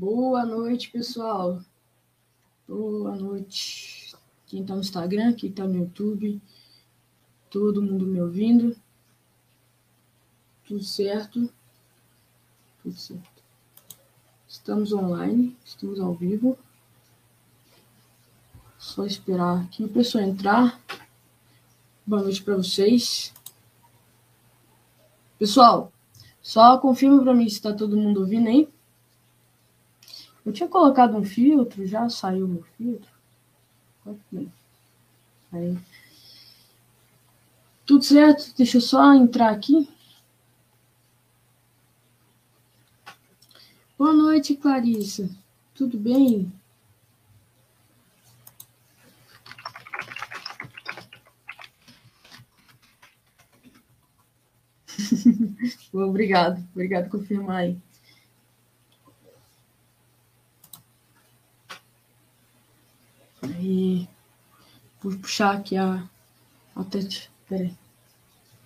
Boa noite, pessoal. Boa noite. Quem está no Instagram, quem está no YouTube, todo mundo me ouvindo. Tudo certo? Tudo certo. Estamos online, estamos ao vivo. Só esperar aqui o pessoal entrar. Boa noite para vocês. Pessoal, só confirma para mim se está todo mundo ouvindo aí. Eu tinha colocado um filtro, já saiu meu filtro. Aí. Tudo certo? Deixa eu só entrar aqui. Boa noite, Clarissa. Tudo bem? obrigado, obrigado por confirmar aí. Aí, vou puxar aqui a, a tete. Peraí.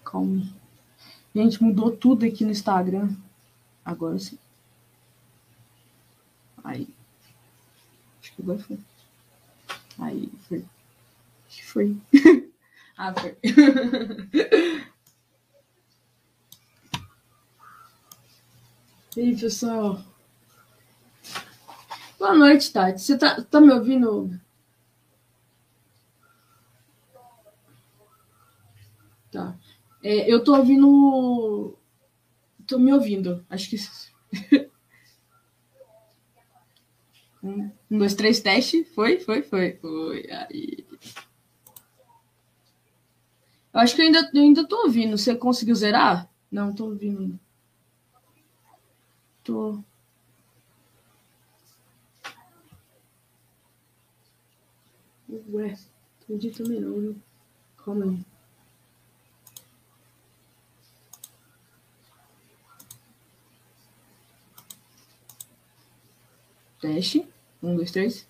Calma. Gente, mudou tudo aqui no Instagram. Agora sim. Aí. Acho que agora foi. Aí, foi. Acho que foi. ah, foi. e aí, pessoal? Boa noite, Tati. Você tá, tá me ouvindo? Tá. É, eu tô ouvindo. Tô me ouvindo. Acho que. Um, dois, três, teste. Foi, foi, foi. Foi. Aí. Eu acho que eu ainda, eu ainda tô ouvindo. Você conseguiu zerar? Não, tô ouvindo. Tô. Ué, entendi também não, viu? Calma aí. Teste. Um, dois, três.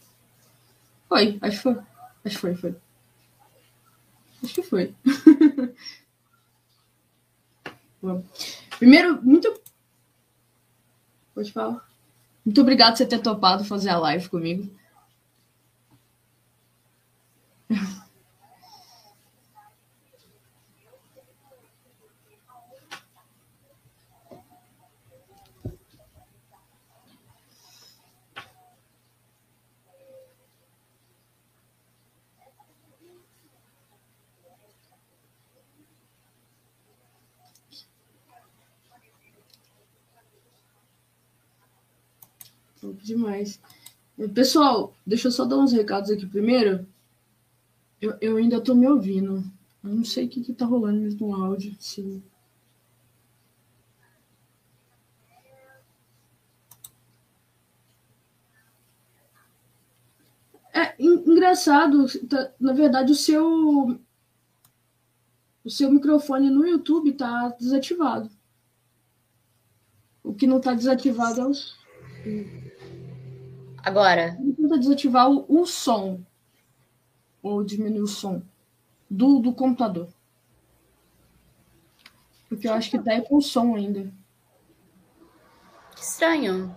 Foi, acho que foi. Acho que foi, foi. Acho que foi. Primeiro, muito. Pode falar. Muito obrigado por você ter topado fazer a live comigo. demais. Pessoal, deixa eu só dar uns recados aqui primeiro. Eu, eu ainda tô me ouvindo. Eu não sei o que, que tá rolando mesmo no áudio. Se... É engraçado, tá, na verdade, o seu o seu microfone no YouTube tá desativado. O que não tá desativado é o Agora. Tenta desativar o, o, som. Ou diminuir o som do, do computador. Porque eu acho que tá com som ainda. Que estranho.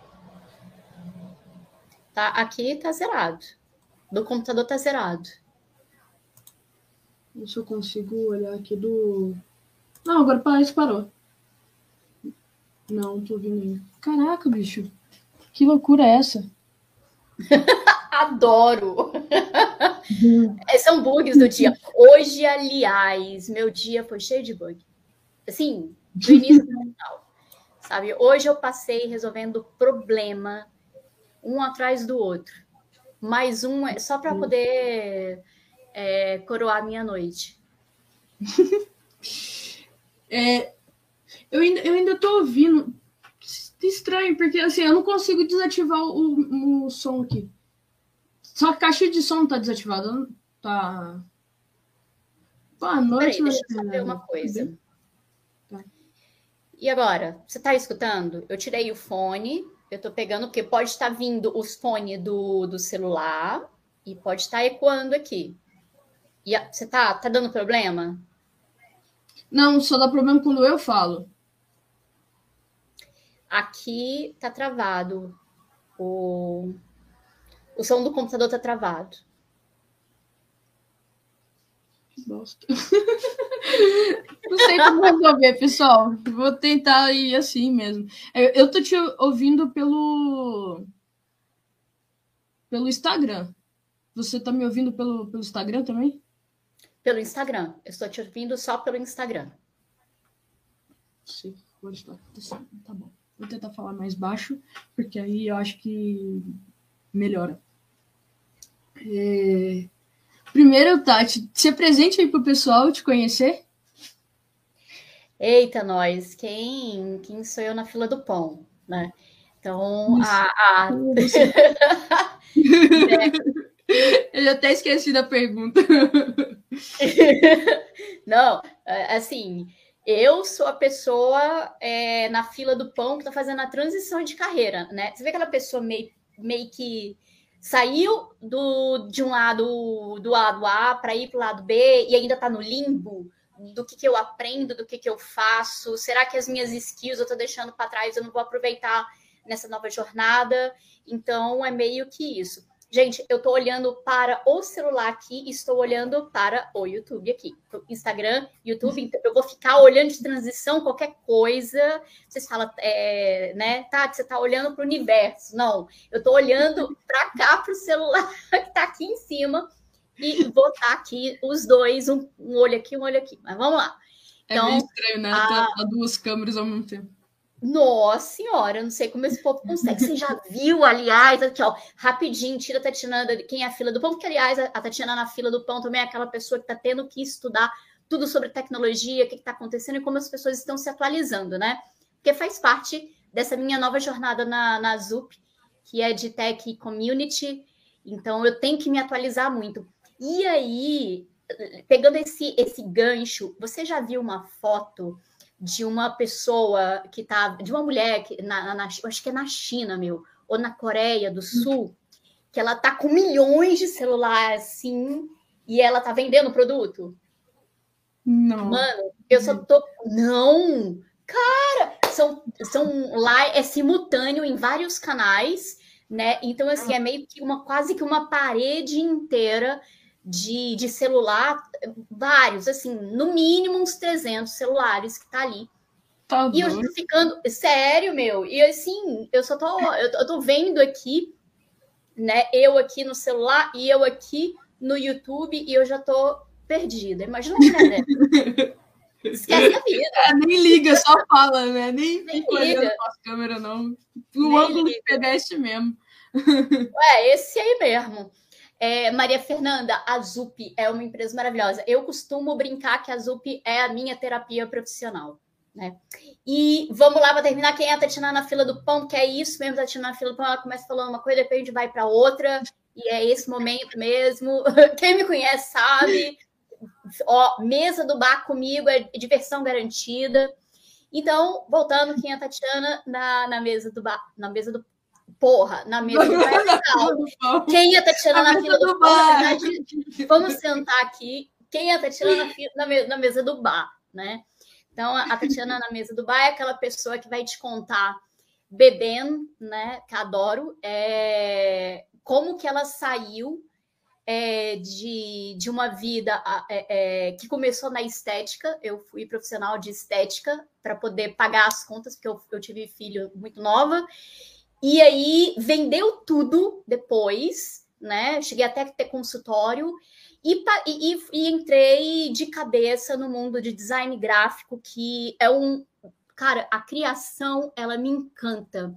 Tá, aqui tá zerado. Do computador tá zerado. Não se eu consigo olhar aqui do. Não, agora parece que parou. Não, tô ouvindo ainda. Caraca, bicho. Que loucura é essa? Adoro! Uhum. São bugs do dia. Hoje, aliás, meu dia foi cheio de bug. Assim, do início ao final. Sabe? Hoje eu passei resolvendo problema um atrás do outro. Mais um é só para poder é, coroar minha noite. é, eu, ainda, eu ainda estranho, porque assim, eu não consigo desativar o, o som aqui. Só a caixa de som tá desativada. Tá. Boa noite, Peraí, deixa eu saber uma coisa. Tá. E agora, você tá escutando? Eu tirei o fone, eu tô pegando, porque pode estar vindo os fones do, do celular e pode estar ecoando aqui. E a, você tá, tá dando problema? Não, só dá problema quando eu falo. Aqui tá travado. O, o som do computador tá travado. Bosta. Não sei como resolver, pessoal. Vou tentar ir assim mesmo. Eu, eu tô te ouvindo pelo. pelo Instagram. Você tá me ouvindo pelo, pelo Instagram também? Pelo Instagram. Eu estou te ouvindo só pelo Instagram. Sim, pode estar. Tá bom. Vou tentar falar mais baixo, porque aí eu acho que melhora. É... Primeiro, Tati, se apresente aí pro pessoal te conhecer. Eita, nós, quem, quem sou eu na fila do pão, né? Então, a. a... Eu já até esqueci da pergunta. Não, é, assim, eu sou a pessoa é, na fila do pão que está fazendo a transição de carreira, né? Você vê aquela pessoa meio, meio que saiu do, de um lado do lado A para ir para o lado B e ainda está no limbo do que, que eu aprendo, do que, que eu faço. Será que as minhas skills eu estou deixando para trás, eu não vou aproveitar nessa nova jornada? Então é meio que isso. Gente, eu estou olhando para o celular aqui e estou olhando para o YouTube aqui. Instagram, YouTube, então eu vou ficar olhando de transição, qualquer coisa. Vocês falam, é, né? Tá, você está olhando para o universo. Não, eu estou olhando para cá, para o celular que está aqui em cima. E vou estar aqui os dois, um, um, olho aqui, um olho aqui. Mas vamos lá. Então, é meio estranho, né? A... Tá duas câmeras ao mesmo tempo. Nossa senhora, eu não sei como esse povo consegue. Você já viu, aliás, aqui, ó, rapidinho, tira a Tatiana, quem é a fila do pão, porque, aliás, a Tatiana na fila do pão também é aquela pessoa que está tendo que estudar tudo sobre tecnologia, o que está acontecendo e como as pessoas estão se atualizando, né? Porque faz parte dessa minha nova jornada na, na ZUP, que é de Tech Community, então eu tenho que me atualizar muito. E aí, pegando esse, esse gancho, você já viu uma foto de uma pessoa que tá, de uma mulher que na, na, acho que é na China, meu, ou na Coreia do Sul, que ela tá com milhões de celulares assim e ela tá vendendo produto? Não. Mano, eu só tô não. Cara, são são lá é simultâneo em vários canais, né? Então assim, é meio que uma quase que uma parede inteira de, de celular, vários, assim, no mínimo uns 300 celulares que tá ali. Tá e eu tô ficando, sério, meu, e assim, eu só tô, eu tô, eu tô vendo aqui, né, eu aqui no celular e eu aqui no YouTube e eu já tô perdida. Imagina uma né? Esquece a vida. É, nem liga, só fala, né? Nem, nem olhando a câmera, não. O ângulo de pedestre mesmo. É, esse aí mesmo. É, Maria Fernanda, a ZUP é uma empresa maravilhosa. Eu costumo brincar que a ZUP é a minha terapia profissional. Né? E vamos lá para terminar. Quem é a Tatiana na fila do pão? Que é isso mesmo, Tatiana na fila do pão. Ela começa falando uma coisa, depois a gente vai para outra. E é esse momento mesmo. Quem me conhece sabe. Ó, mesa do bar comigo é diversão garantida. Então, voltando, quem é a Tatiana na, na mesa do bar, na mesa do porra, na mesa do bar. Quem ia Tatiana na fila do, do bar? vamos sentar aqui. Quem ia Tatiana na, na, na mesa do bar, né? Então, a Tatiana na mesa do bar é aquela pessoa que vai te contar bebendo, né? Que adoro, é, como que ela saiu é, de, de uma vida é, é, que começou na estética. Eu fui profissional de estética para poder pagar as contas, porque eu, eu tive filho muito nova. E aí vendeu tudo depois, né? Cheguei até a ter consultório e, e, e, entrei de cabeça no mundo de design gráfico, que é um. Cara, a criação, ela me encanta.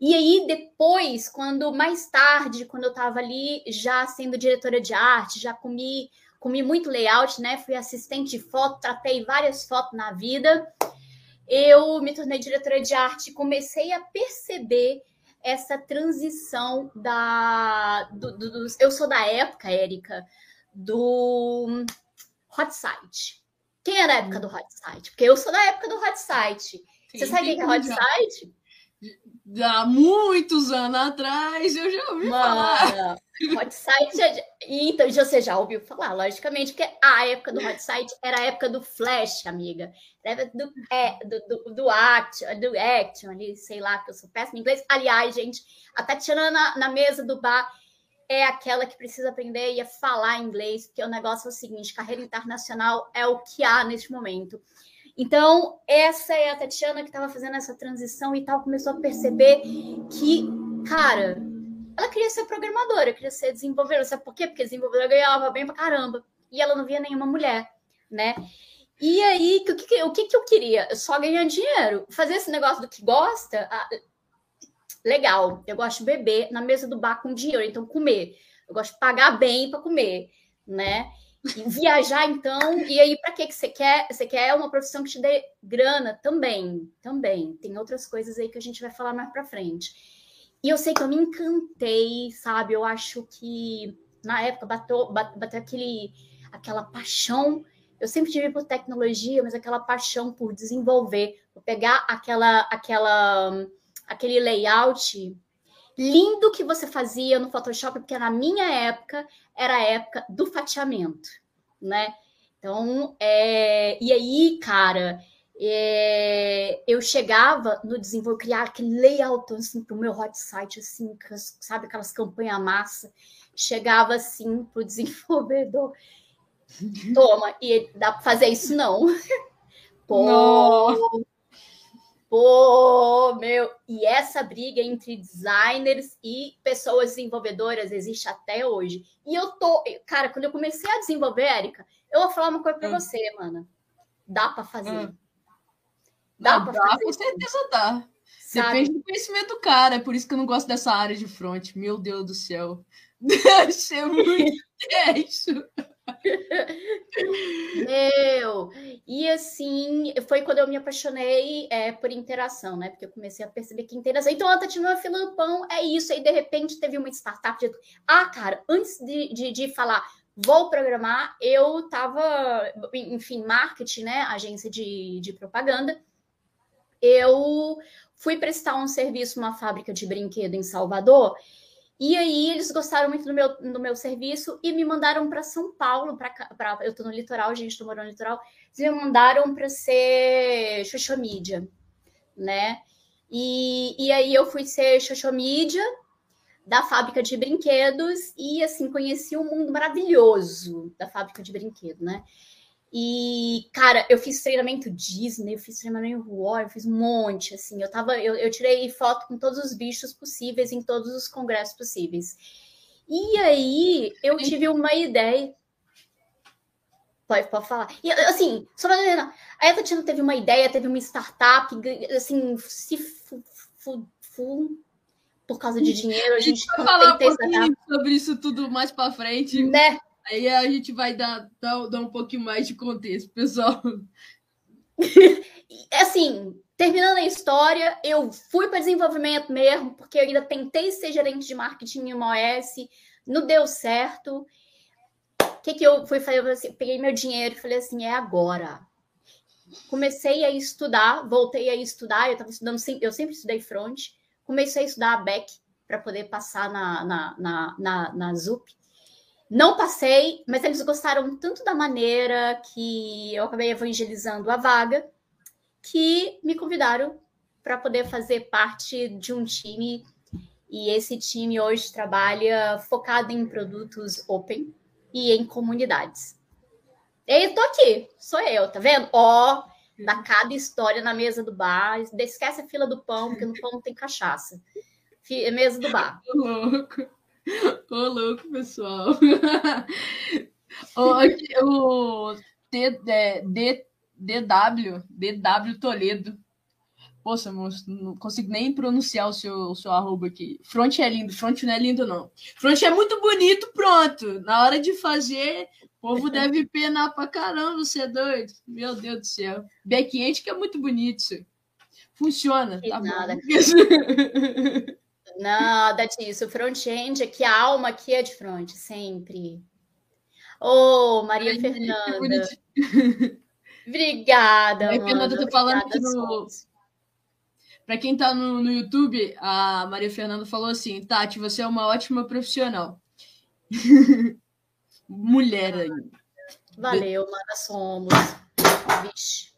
E aí, depois, quando mais tarde, quando eu estava ali já sendo diretora de arte, já comi, comi muito layout, né? Fui assistente de foto, tratei várias fotos na vida eu me tornei diretora de arte e comecei a perceber essa transição da. Do, do, do, eu sou da época, Érica, do hot site. Quem é da época do hot site? Porque eu sou da época do hot site. Você sabe o que é hot site? Há muitos anos atrás, eu já ouvi Mano, falar. Hot site, é então você já ouviu falar, logicamente, que a época do hot site era a época do Flash, amiga. Era do, é, do, do, do, action, do action ali, sei lá, que eu sou péssima em inglês. Aliás, gente, a Tatiana na, na mesa do bar é aquela que precisa aprender a falar inglês, porque o negócio é o seguinte: carreira internacional é o que há neste momento. Então, essa é a Tatiana que estava fazendo essa transição e tal, começou a perceber que, cara, ela queria ser programadora, queria ser desenvolvedora. Sabe por quê? Porque desenvolvedora ganhava bem pra caramba. E ela não via nenhuma mulher, né? E aí, o que, o que, que eu queria? Só ganhar dinheiro. Fazer esse negócio do que gosta, ah, legal. Eu gosto de beber na mesa do bar com dinheiro, então comer. Eu gosto de pagar bem para comer, né? Viajar, então, e aí, para que que você quer? Você quer uma profissão que te dê grana também, também. Tem outras coisas aí que a gente vai falar mais para frente. E eu sei que eu me encantei, sabe? Eu acho que na época bateu, bateu aquele, aquela paixão. Eu sempre tive por tecnologia, mas aquela paixão por desenvolver, por pegar aquela, aquela, aquele layout lindo que você fazia no Photoshop, porque na minha época era a época do fatiamento, né? Então, é... e aí, cara, é... eu chegava no desenvolver, criar aquele layout assim para o meu hot site, assim, sabe, aquelas campanhas massa, chegava assim para o desenvolvedor. Toma, e dá para fazer isso não. Pô, Pô, meu, e essa briga entre designers e pessoas desenvolvedoras existe até hoje. E eu tô, cara, quando eu comecei a desenvolver, Érica, eu vou falar uma coisa para hum. você, mano. Dá para fazer. Hum. Dá para fazer. Com certeza dá. Sabe? Depende do conhecimento do cara, é por isso que eu não gosto dessa área de front. Meu Deus do céu. Ser muito tenso. Meu, e assim, foi quando eu me apaixonei é, por interação, né? Porque eu comecei a perceber que interação. Então, a Tatiana Filipão é isso. Aí, de repente, teve uma startup de. Ah, cara, antes de, de, de falar, vou programar, eu tava, enfim, marketing, né? Agência de, de propaganda. Eu fui prestar um serviço numa fábrica de brinquedo em Salvador e aí eles gostaram muito do meu, do meu serviço e me mandaram para São Paulo, para eu estou no litoral, gente, estou morando no litoral. Eles me mandaram para ser social media, né? E, e aí eu fui ser social media da fábrica de brinquedos e assim conheci um mundo maravilhoso da fábrica de brinquedo, né? E, cara, eu fiz treinamento Disney, eu fiz treinamento War, eu fiz um monte, assim. Eu tava, eu, eu tirei foto com todos os bichos possíveis em todos os congressos possíveis. E aí eu tive uma ideia. Pode, pode falar. E assim, só pra a Tatiana teve uma ideia, teve uma startup, assim, se fu, fu, fu, por causa de dinheiro, a gente vai falar um pouquinho sobre isso tudo mais para frente. Né? Aí a gente vai dar, dar, dar um pouquinho mais de contexto, pessoal. assim, terminando a história, eu fui para desenvolvimento mesmo, porque eu ainda tentei ser gerente de marketing em uma OS, não deu certo. O que, que eu fui fazer? Eu assim, peguei meu dinheiro e falei assim: é agora. Comecei a estudar, voltei a estudar. Eu estava estudando, eu sempre estudei front. Comecei a estudar a back para poder passar na, na, na, na, na ZUP. Não passei, mas eles gostaram tanto da maneira que eu acabei evangelizando a vaga, que me convidaram para poder fazer parte de um time. E esse time hoje trabalha focado em produtos open e em comunidades. E tô aqui, sou eu, tá vendo? Ó, dá cada história na mesa do bar. Esquece a fila do pão, porque no pão tem cachaça. Mesa do bar. louco. Ô, louco, pessoal. o, o D, D, DW, DW Toledo. Poxa, moço, não consigo nem pronunciar o seu, o seu arroba aqui. Front é lindo, front não é lindo, não. Front é muito bonito, pronto. Na hora de fazer, o povo deve penar pra caramba, você é doido. Meu Deus do céu. Back-end que é muito bonito. Funciona. tá nada. Nada disso. Front-end é que a alma aqui é de front, sempre. Ô, oh, Maria Ai, Fernanda. Obrigada, Maria Fernanda, tô falando que no... Para quem está no, no YouTube, a Maria Fernanda falou assim: Tati, você é uma ótima profissional. Mulher ainda. Valeu, mana, somos. Vixe.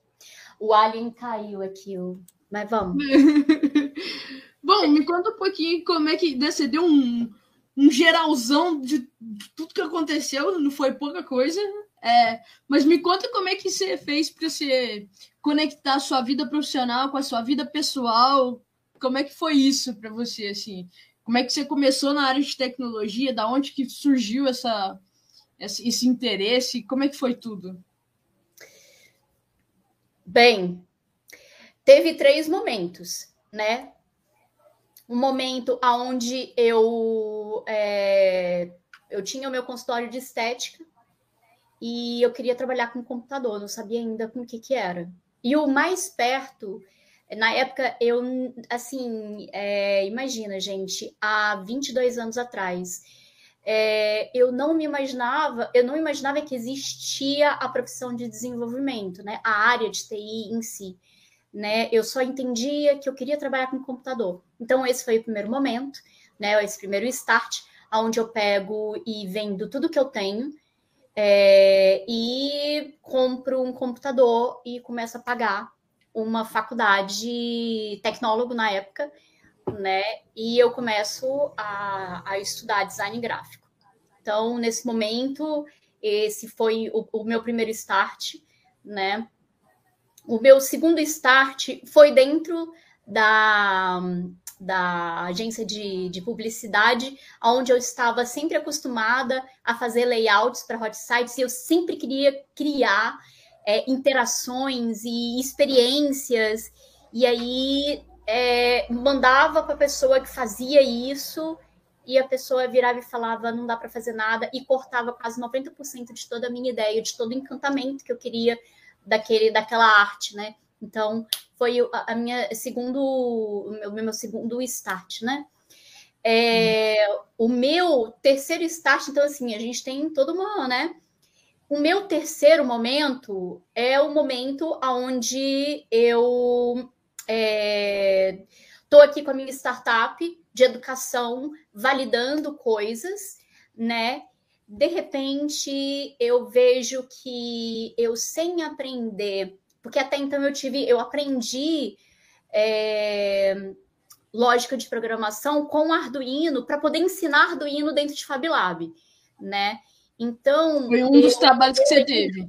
O alien caiu aqui, mas vamos. Bom, me conta um pouquinho como é que você deu um, um geralzão de, tudo que aconteceu, não foi pouca coisa. É, mas me conta como é que você fez para você conectar a sua vida profissional com a sua vida pessoal. Como é que foi isso para você assim? Como é que você começou na área de tecnologia? Da onde que surgiu essa, esse interesse? Como é que foi tudo? Bem, teve três momentos, né? Um momento onde eu é, eu tinha o meu consultório de estética e eu queria trabalhar com computador, não sabia ainda com o que que era. E o mais perto, na época, eu, assim, é, imagina, gente, há 22 anos atrás, é, eu não me imaginava, eu não imaginava que existia a profissão de desenvolvimento, né? A área de TI em si, né? Eu só entendia que eu queria trabalhar com computador. Então, esse foi o primeiro momento, né? Esse primeiro start, onde eu pego e vendo tudo que eu tenho, é, e compro um computador e começo a pagar uma faculdade tecnólogo na época, né? E eu começo a, a estudar design gráfico. Então, nesse momento, esse foi o, o meu primeiro start, né? O meu segundo start foi dentro da, da agência de, de publicidade, onde eu estava sempre acostumada a fazer layouts para hot sites e eu sempre queria criar é, interações e experiências. E aí é, mandava para a pessoa que fazia isso e a pessoa virava e falava não dá para fazer nada e cortava quase 90% de toda a minha ideia, de todo o encantamento que eu queria daquele daquela arte, né? Então, foi a, minha segundo, o meu, meu segundo start, né? É, hum. O meu terceiro start, então, assim, a gente tem toda uma, né? O meu terceiro momento é o momento onde eu estou é, aqui com a minha startup de educação, validando coisas, né? De repente, eu vejo que eu, sem aprender porque até então eu tive, eu aprendi é, lógica de programação com Arduino para poder ensinar Arduino dentro de FabLab, né? Então foi um dos trabalhos que você teve.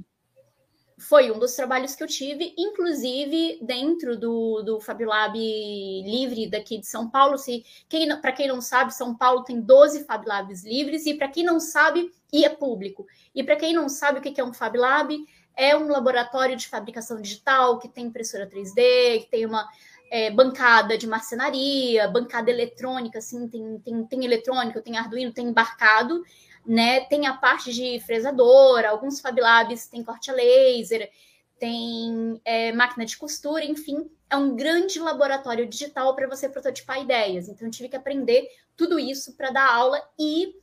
Foi um dos trabalhos que eu tive, inclusive dentro do, do FabLab livre daqui de São Paulo. Se quem para quem não sabe, São Paulo tem 12 FabLabs livres e para quem não sabe, e é público. E para quem não sabe o que é um FabLab, é um laboratório de fabricação digital que tem impressora 3D, que tem uma é, bancada de marcenaria, bancada eletrônica, assim, tem, tem, tem eletrônico, tem Arduino, tem embarcado, né? Tem a parte de fresadora, alguns Fab Labs tem corte a laser, tem é, máquina de costura, enfim, é um grande laboratório digital para você prototipar ideias. Então, eu tive que aprender tudo isso para dar aula e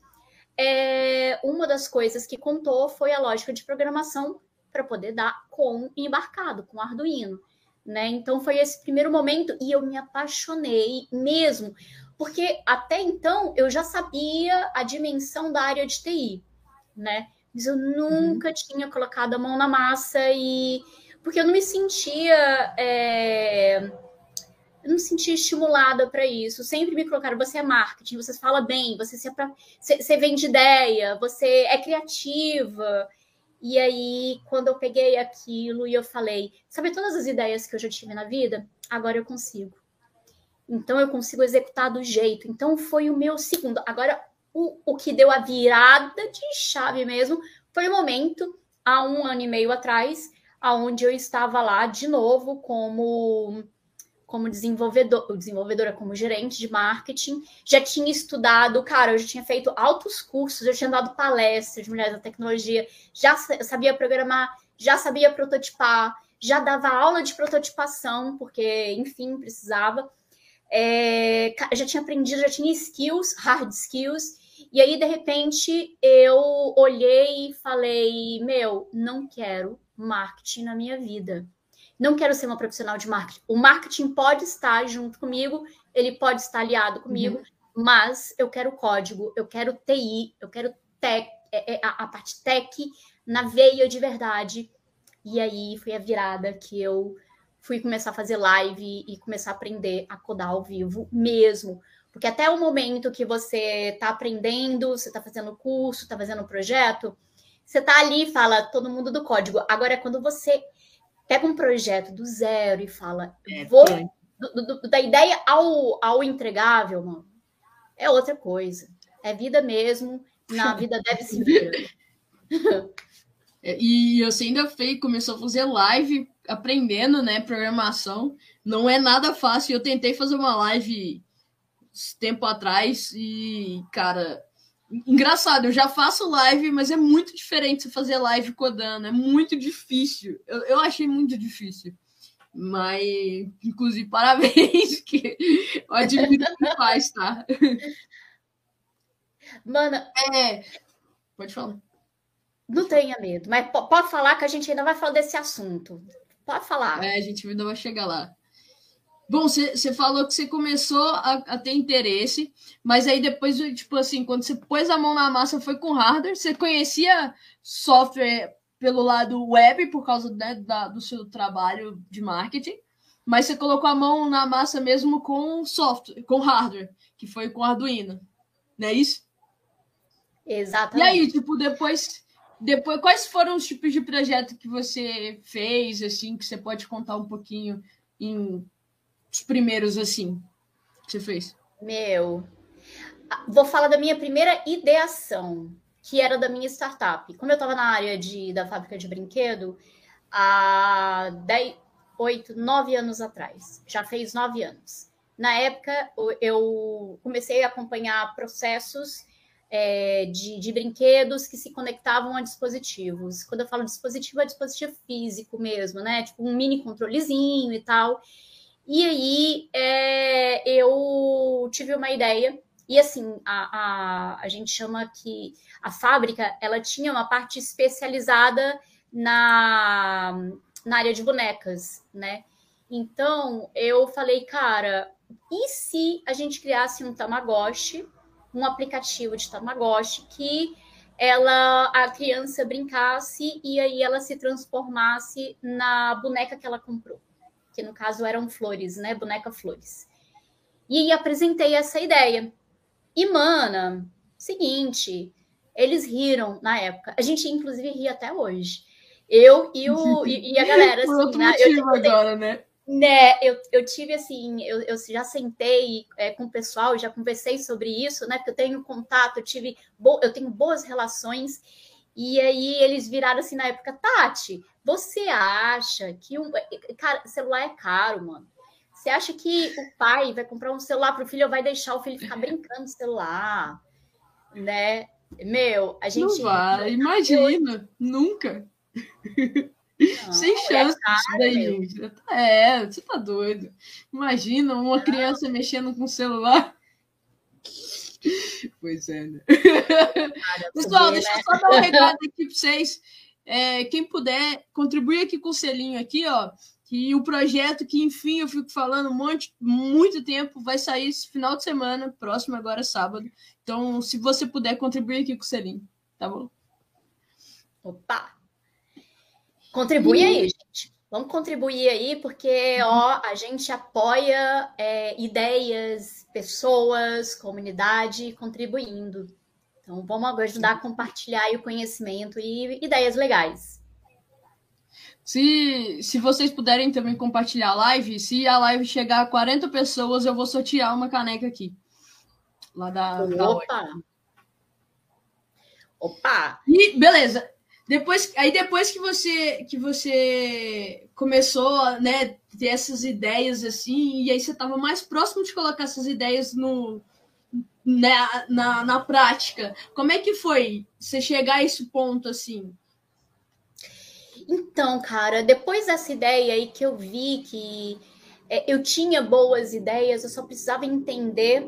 é, uma das coisas que contou foi a lógica de programação para poder dar com embarcado, com Arduino. Né? Então foi esse primeiro momento e eu me apaixonei mesmo, porque até então eu já sabia a dimensão da área de TI, né? Mas eu nunca uhum. tinha colocado a mão na massa e porque eu não me sentia é... eu não me sentia estimulada para isso. Sempre me colocaram, você é marketing, você fala bem, você, se, você vende ideia, você é criativa. E aí, quando eu peguei aquilo e eu falei, sabe todas as ideias que eu já tive na vida? Agora eu consigo. Então eu consigo executar do jeito. Então foi o meu segundo. Agora, o, o que deu a virada de chave mesmo foi o momento, há um ano e meio atrás, aonde eu estava lá de novo como como desenvolvedor, desenvolvedora, como gerente de marketing, já tinha estudado, cara, eu já tinha feito altos cursos, eu tinha dado palestras de mulheres da tecnologia, já sabia programar, já sabia prototipar, já dava aula de prototipação, porque, enfim, precisava. É, já tinha aprendido, já tinha skills, hard skills, e aí, de repente, eu olhei e falei: Meu, não quero marketing na minha vida não quero ser uma profissional de marketing. O marketing pode estar junto comigo, ele pode estar aliado comigo, uhum. mas eu quero código, eu quero TI, eu quero tech, é, é, a, a parte tech na veia de verdade. E aí foi a virada que eu fui começar a fazer live e começar a aprender a codar ao vivo mesmo. Porque até o momento que você está aprendendo, você está fazendo curso, está fazendo projeto, você está ali e fala todo mundo do código. Agora é quando você pega um projeto do zero e fala, é, vou do, do, da ideia ao, ao entregável, mano, é outra coisa. É vida mesmo. Na vida deve se ver. É, e você ainda fez, começou a fazer live aprendendo, né, programação. Não é nada fácil. Eu tentei fazer uma live tempo atrás e, cara, engraçado, eu já faço live, mas é muito diferente você fazer live codando, é muito difícil. Eu, eu achei muito difícil. Mas, inclusive, parabéns, que eu admiro que faz, tá? Mano, é. Pode falar. Não tenha medo, mas pode falar que a gente ainda vai falar desse assunto. Pode falar. É, a gente ainda vai chegar lá. Bom, você falou que você começou a, a, ter interesse, mas aí depois, tipo assim, quando você pôs a mão na massa, foi com hardware. Você conhecia software pelo lado web, por causa né, da, do seu trabalho de marketing, mas você colocou a mão na massa mesmo com software, com hardware, que foi com Arduino. Não é isso? Exatamente. E aí, tipo, depois depois, quais foram os tipos de projeto que você fez, assim, que você pode contar um pouquinho em os primeiros, assim, que você fez? Meu, vou falar da minha primeira ideação, que era da minha startup. Como eu estava na área de, da fábrica de brinquedo, há 10, 8, 9 anos atrás, já fez 9 anos. Na época, eu comecei a acompanhar processos é, de, de, brinquedos que se conectavam a dispositivos. Quando eu falo dispositivo, é dispositivo físico mesmo, né? Tipo um mini controlezinho e tal. E aí é, eu tive uma ideia. E assim, a, a, a gente chama que a fábrica ela tinha uma parte especializada na, na área de bonecas, né? Então eu falei, cara, e se a gente criasse um Tamagotchi um aplicativo de Tamagotchi que ela a criança brincasse e aí ela se transformasse na boneca que ela comprou, que no caso eram flores, né? Boneca flores. E apresentei essa ideia. E mana, seguinte, eles riram na época. A gente inclusive ri até hoje. Eu e, o, e, e a galera, assim, Por outro né? Motivo eu, agora, né? Né, eu, eu tive assim, eu, eu já sentei é, com o pessoal, já conversei sobre isso, né? Porque eu tenho contato, eu tive, bo eu tenho boas relações, e aí eles viraram assim na época, Tati, você acha que um. Cara, celular é caro, mano. Você acha que o pai vai comprar um celular para o filho ou vai deixar o filho ficar brincando no celular? Né? Meu, a gente. Não vai, imagina, nunca. Não, Sem é chance é daí. É, você tá doido. Imagina uma não. criança mexendo com o celular. Pois é, né? Pessoal, deixa eu só dar um recado aqui para vocês. É, quem puder, contribuir aqui com o selinho aqui, ó. Que o projeto, que enfim eu fico falando um monte, muito tempo, vai sair esse final de semana, próximo agora sábado. Então, se você puder contribuir aqui com o selinho, tá bom? Opa! Contribui aí, gente. Vamos contribuir aí, porque ó, a gente apoia é, ideias, pessoas, comunidade contribuindo. Então vamos ajudar a compartilhar o conhecimento e ideias legais. Se, se vocês puderem também compartilhar a live, se a live chegar a 40 pessoas, eu vou sortear uma caneca aqui. Lá da. Opa! Da Opa! E beleza. Depois, aí depois que você que você começou, né, ter essas ideias assim, e aí você estava mais próximo de colocar essas ideias no na, na, na prática. Como é que foi você chegar a esse ponto assim? Então, cara, depois dessa ideia aí que eu vi que é, eu tinha boas ideias, eu só precisava entender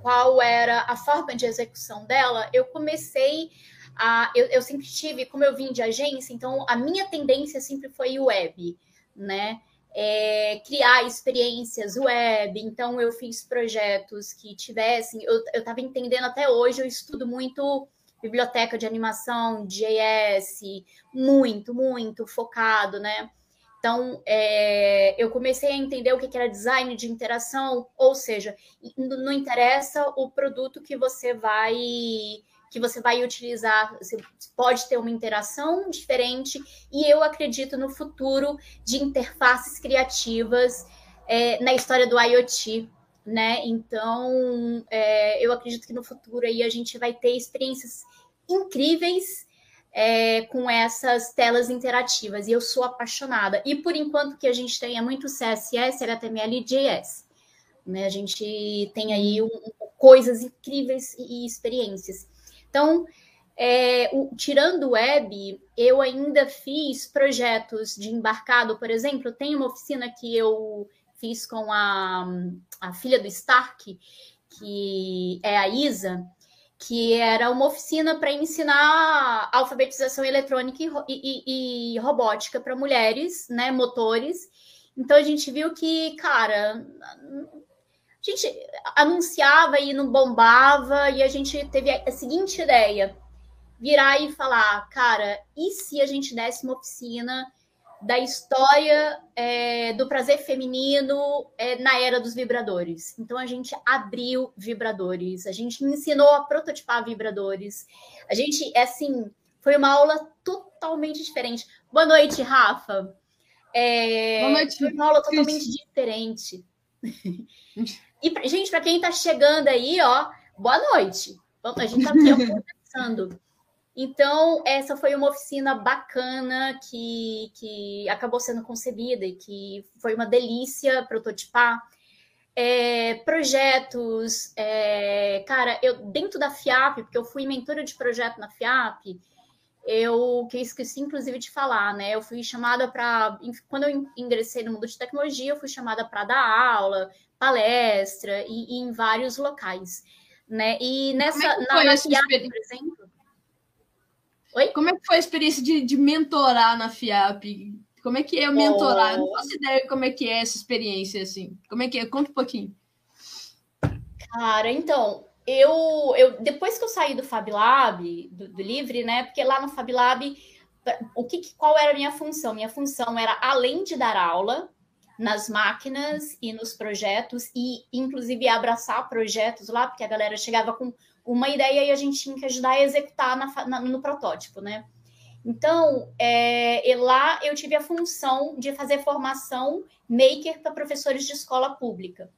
qual era a forma de execução dela, eu comecei a, eu, eu, sempre tive, como eu vim de agência, então a minha tendência sempre foi web, né? É, criar experiências web, então eu fiz projetos que tivessem, eu estava entendendo até hoje, eu estudo muito biblioteca de animação, JS, muito, muito focado, né? Então, é, eu comecei a entender o que era design de interação, ou seja, não interessa o produto que você vai que você vai utilizar, você pode ter uma interação diferente, e eu acredito no futuro de interfaces criativas é, na história do IoT, né? Então, é, eu acredito que no futuro aí a gente vai ter experiências incríveis é, com essas telas interativas. E eu sou apaixonada. E por enquanto que a gente tem é muito CSS, HTML e JS. Né? A gente tem aí um, coisas incríveis e, e experiências. Então, é, o, tirando o web, eu ainda fiz projetos de embarcado, por exemplo, tem uma oficina que eu fiz com a, a filha do Stark, que é a Isa, que era uma oficina para ensinar alfabetização eletrônica e, e, e robótica para mulheres, né, motores. Então a gente viu que, cara, a gente anunciava e não bombava, e a gente teve a seguinte ideia: virar e falar, cara, e se a gente desse uma oficina da história é, do prazer feminino é, na era dos vibradores. Então a gente abriu vibradores, a gente ensinou a prototipar vibradores. A gente, é assim, foi uma aula totalmente diferente. Boa noite, Rafa. É, Boa noite. Foi uma aula totalmente diferente. e, gente, para quem está chegando aí, ó, boa noite. A gente está conversando. Então, essa foi uma oficina bacana que, que acabou sendo concebida e que foi uma delícia prototipar. É, projetos, é, cara, eu dentro da FIAP, porque eu fui mentora de projeto na FIAP, eu que esqueci inclusive de falar, né? Eu fui chamada para quando eu ingressei no mundo de tecnologia, eu fui chamada para dar aula, palestra e, e, em vários locais, né? E nessa é na, na FIAP, por exemplo, Oi? Como é que foi a experiência de, de mentorar na FIAP? Como é que é mentorar? Oh. Não faço ideia como é que é essa experiência, assim. Como é que é? Conta um pouquinho. Cara, então, eu, eu depois que eu saí do Fab Lab, do, do Livre, né? Porque lá no Fab Lab, o que, qual era a minha função? Minha função era, além de dar aula nas máquinas e nos projetos, e inclusive abraçar projetos lá, porque a galera chegava com uma ideia e a gente tinha que ajudar a executar na, na, no protótipo, né? Então, é, lá eu tive a função de fazer formação maker para professores de escola pública.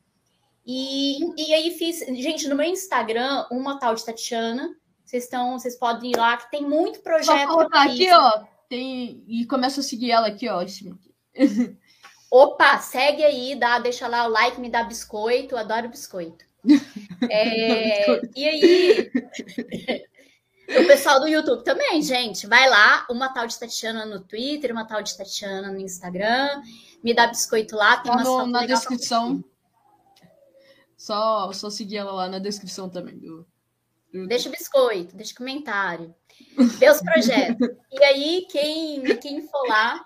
E, e aí fiz, gente, no meu Instagram, uma tal de Tatiana, vocês estão, vocês podem ir lá, que tem muito projeto. Vou aqui, ó, tem, e começa a seguir ela aqui, ó, Opa, segue aí, dá, deixa lá o like, me dá biscoito, adoro biscoito. É, e aí, o pessoal do YouTube também, gente, vai lá, uma tal de Tatiana no Twitter, uma tal de Tatiana no Instagram, me dá biscoito lá, tem tá uma na descrição. Só, só seguir ela lá na descrição também. Do, do... Deixa biscoito, deixa comentário, vê os projetos. e aí, quem, quem for lá,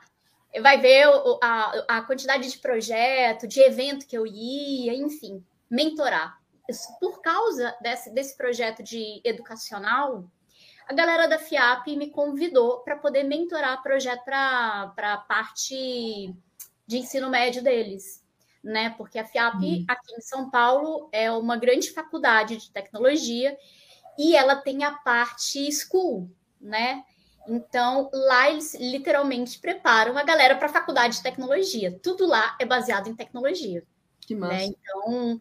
vai ver a, a quantidade de projeto, de evento que eu ia, enfim, mentorar por causa desse, desse projeto de educacional, a galera da FIAP me convidou para poder mentorar projeto para a parte de ensino médio deles, né? Porque a FIAP uhum. aqui em São Paulo é uma grande faculdade de tecnologia e ela tem a parte school, né? Então, lá eles literalmente preparam a galera para a faculdade de tecnologia. Tudo lá é baseado em tecnologia. Que né? massa. Né? Então,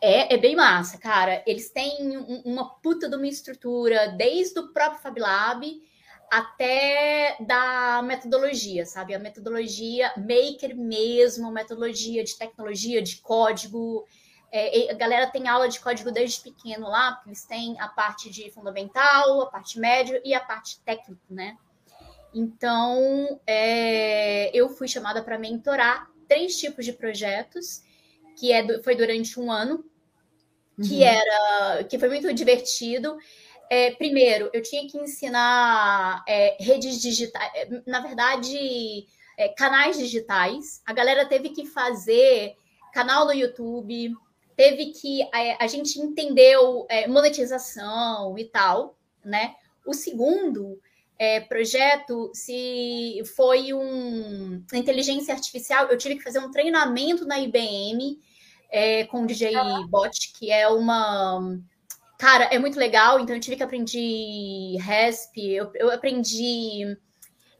é, é bem massa, cara. Eles têm um, uma puta de uma estrutura, desde o próprio Fab Lab até da metodologia, sabe? A metodologia maker mesmo, metodologia de tecnologia, de código. É, a galera tem aula de código desde pequeno lá, porque eles têm a parte de fundamental, a parte médio e a parte técnica, né? Então, é, eu fui chamada para mentorar três tipos de projetos que é, foi durante um ano, que uhum. era que foi muito divertido. É, primeiro, eu tinha que ensinar é, redes digitais. É, na verdade, é, canais digitais. A galera teve que fazer canal no YouTube, teve que a, a gente entendeu é, monetização e tal, né? O segundo é, projeto se foi um inteligência artificial. Eu tive que fazer um treinamento na IBM é, com o DJ Bot, que é uma cara, é muito legal. Então eu tive que aprender RESP, eu, eu aprendi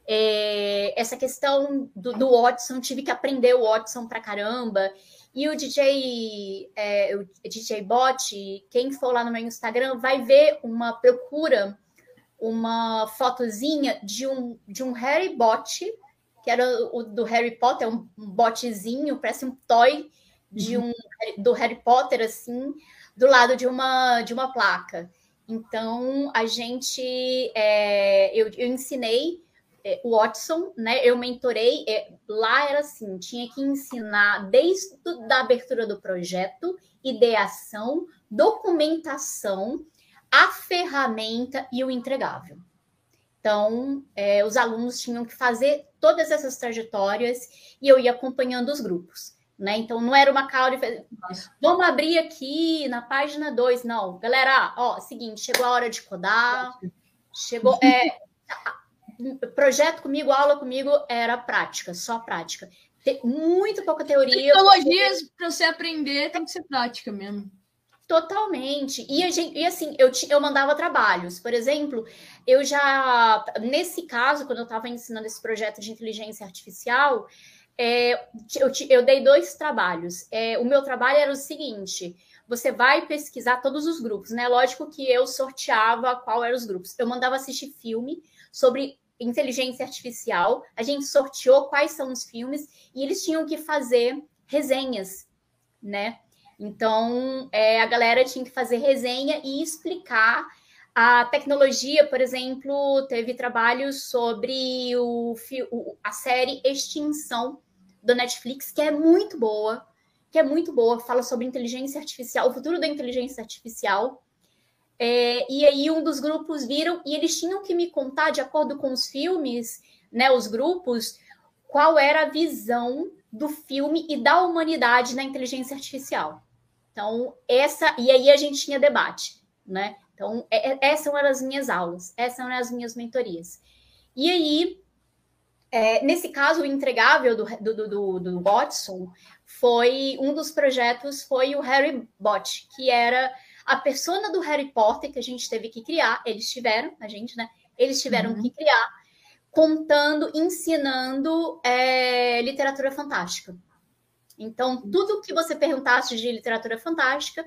é, essa questão do, do Watson, tive que aprender o Watson pra caramba. E o DJ, é, o DJ Bot, quem for lá no meu Instagram, vai ver uma procura, uma fotozinha de um, de um Harry Bot, que era o do Harry Potter, um, botzinho, parece um toy de uhum. um do Harry Potter, assim, do lado de uma, de uma placa. Então, a gente, é, eu, eu ensinei é, Watson, né? Eu mentorei, é, lá era assim, tinha que ensinar desde a abertura do projeto, ideação, documentação, a ferramenta e o entregável. Então, é, os alunos tinham que fazer todas essas trajetórias e eu ia acompanhando os grupos. Né? Então, não era uma cauda vamos abrir aqui na página 2, não. Galera, ó, seguinte, chegou a hora de codar, chegou. É, projeto comigo, aula comigo era prática, só prática. Tem muito pouca teoria. Tecnologias porque... para você aprender tem que ser prática mesmo. Totalmente. E, gente, e assim, eu, eu mandava trabalhos. Por exemplo, eu já, nesse caso, quando eu estava ensinando esse projeto de inteligência artificial, é, eu, eu, dei dois trabalhos. É, o meu trabalho era o seguinte: você vai pesquisar todos os grupos, né? Lógico que eu sorteava qual eram os grupos. Eu mandava assistir filme sobre inteligência artificial, a gente sorteou quais são os filmes e eles tinham que fazer resenhas, né? Então, é, a galera tinha que fazer resenha e explicar a tecnologia, por exemplo, teve trabalhos sobre o, a série Extinção do Netflix, que é muito boa, que é muito boa, fala sobre inteligência artificial, o futuro da inteligência artificial. É, e aí um dos grupos viram e eles tinham que me contar, de acordo com os filmes, né, os grupos, qual era a visão do filme e da humanidade na inteligência artificial. Então, essa. E aí a gente tinha debate, né? Então, é, é essas eram as minhas aulas, essas eram as minhas mentorias. E aí, é, nesse caso, o entregável do, do, do, do Watson foi um dos projetos, foi o Harry Bot, que era a persona do Harry Potter que a gente teve que criar, eles tiveram, a gente, né? Eles tiveram uhum. que criar, contando, ensinando é, literatura fantástica. Então, tudo que você perguntasse de literatura fantástica,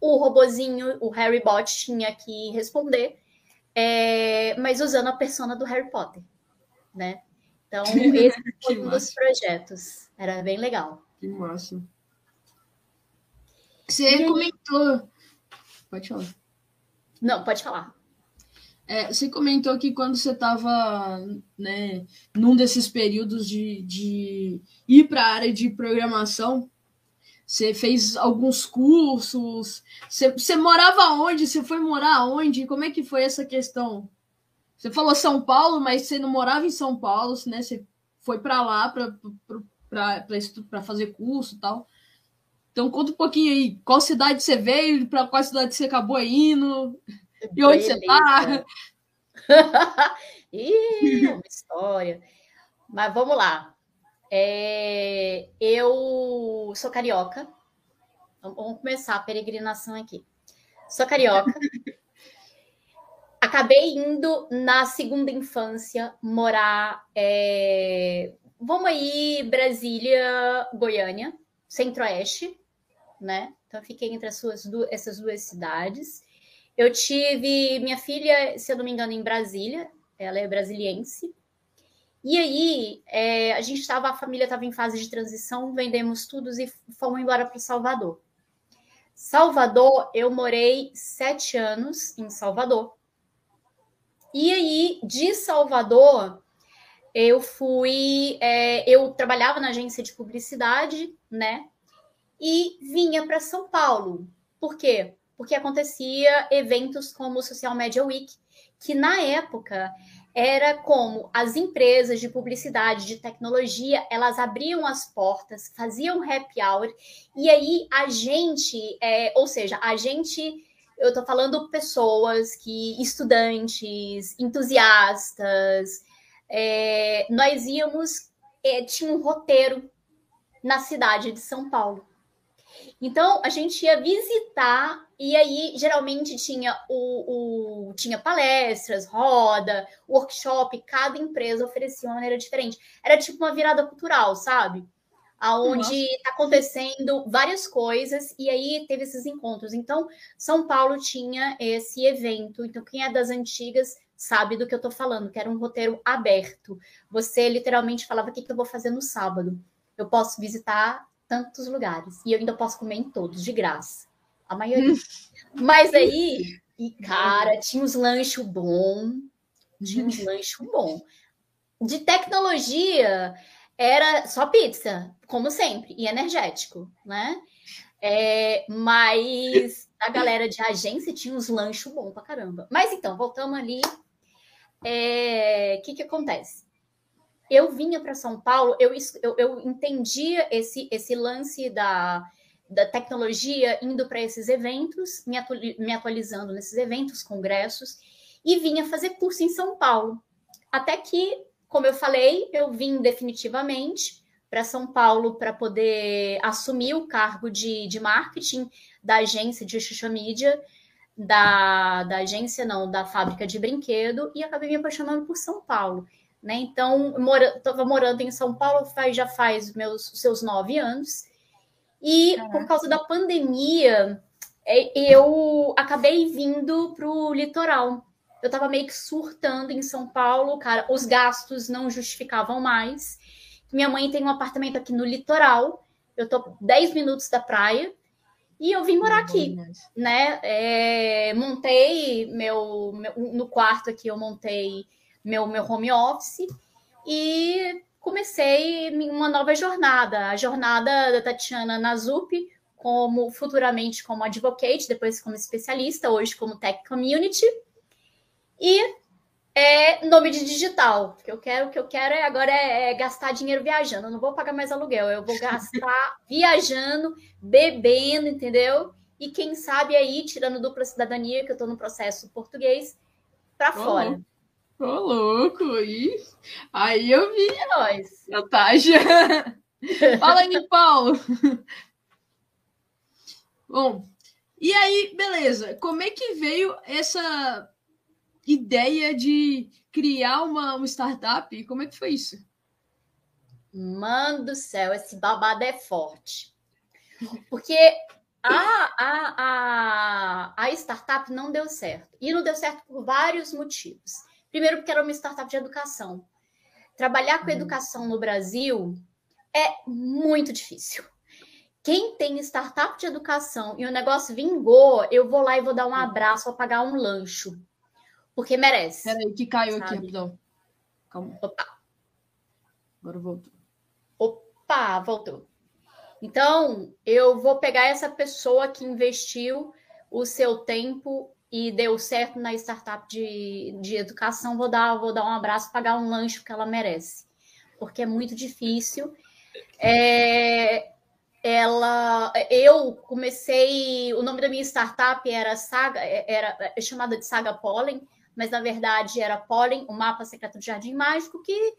o robozinho, o Harry Bot, tinha que responder, é, mas usando a persona do Harry Potter, né? Então, esse foi um massa. dos projetos. Era bem legal. Que massa. Você comentou Pode falar. Não, pode falar. É, você comentou que quando você estava né, num desses períodos de, de ir para a área de programação, você fez alguns cursos. Você, você morava onde? Você foi morar onde? Como é que foi essa questão? Você falou São Paulo, mas você não morava em São Paulo, né? Você foi para lá para fazer curso e tal. Então conta um pouquinho aí, qual cidade você veio, para qual cidade você acabou indo, e onde você está. Ih, uma história. Mas vamos lá. É, eu sou carioca. Vamos começar a peregrinação aqui. Sou carioca. Acabei indo na segunda infância morar. É, vamos aí, Brasília, Goiânia, Centro-Oeste né? Então, fiquei entre as suas, essas duas cidades. Eu tive minha filha, se eu não me engano, em Brasília, ela é brasiliense. E aí, é, a gente estava, a família estava em fase de transição, vendemos tudo e fomos embora para Salvador. Salvador, eu morei sete anos em Salvador. E aí, de Salvador, eu fui. É, eu trabalhava na agência de publicidade, né? E vinha para São Paulo. Por quê? Porque acontecia eventos como o Social Media Week, que na época era como as empresas de publicidade, de tecnologia, elas abriam as portas, faziam happy hour, e aí a gente, é, ou seja, a gente, eu estou falando pessoas que, estudantes, entusiastas, é, nós íamos, é, tinha um roteiro na cidade de São Paulo. Então, a gente ia visitar, e aí geralmente tinha o, o, tinha palestras, roda, workshop, cada empresa oferecia uma maneira diferente. Era tipo uma virada cultural, sabe? Aonde está acontecendo várias coisas, e aí teve esses encontros. Então, São Paulo tinha esse evento. Então, quem é das antigas sabe do que eu estou falando, que era um roteiro aberto. Você literalmente falava o que, que eu vou fazer no sábado. Eu posso visitar tantos lugares. E eu ainda posso comer em todos, de graça. A maioria. Mas aí, e cara, tinha uns lanchos bom. Tinha uns lanchos bom. De tecnologia, era só pizza, como sempre, e energético, né? É, mas a galera de agência tinha uns lanchos bom pra caramba. Mas então, voltamos ali. O é, que, que acontece? Eu vinha para São Paulo, eu, eu, eu entendia esse, esse lance da, da tecnologia indo para esses eventos, me, me atualizando nesses eventos, congressos, e vinha fazer curso em São Paulo. Até que, como eu falei, eu vim definitivamente para São Paulo para poder assumir o cargo de, de marketing da agência de social media, da, da agência não, da fábrica de brinquedo, e acabei me apaixonando por São Paulo. Né? Então, estava mora, morando em São Paulo faz, já faz meus seus nove anos. E Caraca. por causa da pandemia, é, eu acabei vindo para o litoral. Eu estava meio que surtando em São Paulo, cara. Os gastos não justificavam mais. Minha mãe tem um apartamento aqui no litoral. Eu tô 10 minutos da praia. E eu vim morar aqui, né? É, montei meu, meu, no quarto aqui, eu montei meu, meu home office e comecei uma nova jornada, a jornada da Tatiana Nazup, como futuramente como advocate, depois como especialista, hoje como tech community. E é nome de digital. O que eu quero, o que eu quero é agora é, é gastar dinheiro viajando. Eu não vou pagar mais aluguel, eu vou gastar viajando, bebendo, entendeu? E quem sabe aí, tirando dupla cidadania, que eu estou no processo português, para fora. Ô, louco! Ih, aí eu vi é nós. Natasha. Fala aí, Paulo. Bom, e aí, beleza. Como é que veio essa ideia de criar uma, uma startup? Como é que foi isso? Mano do céu, esse babado é forte. Porque a, a, a, a startup não deu certo. E não deu certo por vários motivos. Primeiro, porque era uma startup de educação. Trabalhar com uhum. educação no Brasil é muito difícil. Quem tem startup de educação e o negócio vingou, eu vou lá e vou dar um abraço, vou pagar um lancho. Porque merece. Peraí, que caiu sabe? aqui, rapidão. Calma. Opa. Agora voltou. Opa, voltou. Então, eu vou pegar essa pessoa que investiu o seu tempo e deu certo na startup de, de educação, vou dar, vou dar um abraço, pagar um lanche que ela merece, porque é muito difícil. É, ela, eu comecei, o nome da minha startup era Saga, era é chamada de Saga Pollen, mas na verdade era Pollen, o mapa secreto do Jardim Mágico, que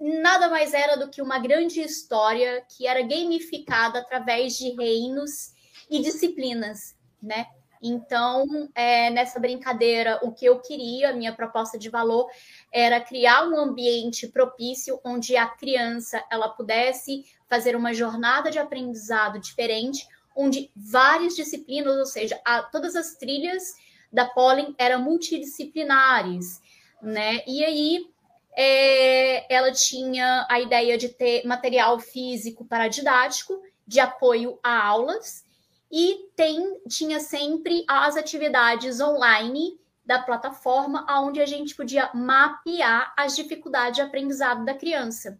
nada mais era do que uma grande história que era gamificada através de reinos e disciplinas, né? Então, é, nessa brincadeira, o que eu queria, minha proposta de valor, era criar um ambiente propício onde a criança ela pudesse fazer uma jornada de aprendizado diferente, onde várias disciplinas, ou seja, a, todas as trilhas da Pollen eram multidisciplinares, né? E aí é, ela tinha a ideia de ter material físico para didático, de apoio a aulas, e tem, tinha sempre as atividades online da plataforma, onde a gente podia mapear as dificuldades de aprendizado da criança.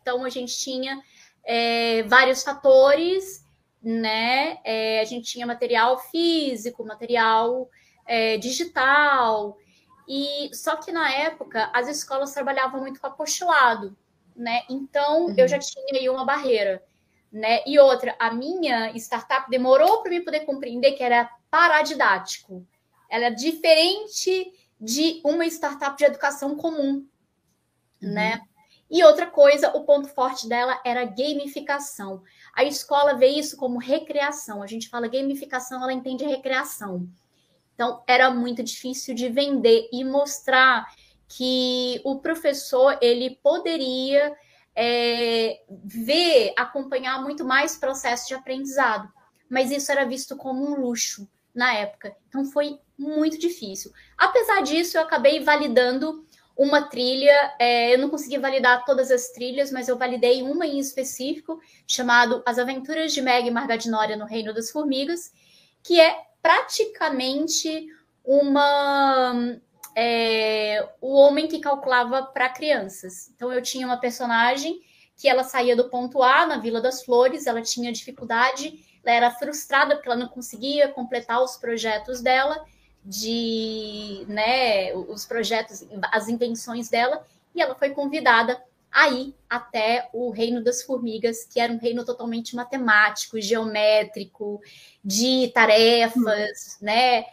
Então, a gente tinha é, vários fatores, né? É, a gente tinha material físico, material é, digital, E só que na época as escolas trabalhavam muito com apostolado, né? Então uhum. eu já tinha aí uma barreira, né? E outra, a minha startup demorou para mim poder compreender que era paradidático. Ela é diferente de uma startup de educação comum, uhum. né? E outra coisa, o ponto forte dela era gamificação. A escola vê isso como recreação. A gente fala gamificação, ela entende recreação. Então, era muito difícil de vender e mostrar que o professor ele poderia é, ver, acompanhar muito mais processo de aprendizado. Mas isso era visto como um luxo na época. Então, foi muito difícil. Apesar disso, eu acabei validando uma trilha. É, eu não consegui validar todas as trilhas, mas eu validei uma em específico, chamado As Aventuras de Meg Margadinória no Reino das Formigas, que é praticamente uma é, o homem que calculava para crianças. Então eu tinha uma personagem que ela saía do ponto A na Vila das Flores, ela tinha dificuldade, ela era frustrada porque ela não conseguia completar os projetos dela, de, né, os projetos, as invenções dela, e ela foi convidada a ir até o reino das formigas, que era um reino totalmente matemático, geométrico, de tarefas, hum. né?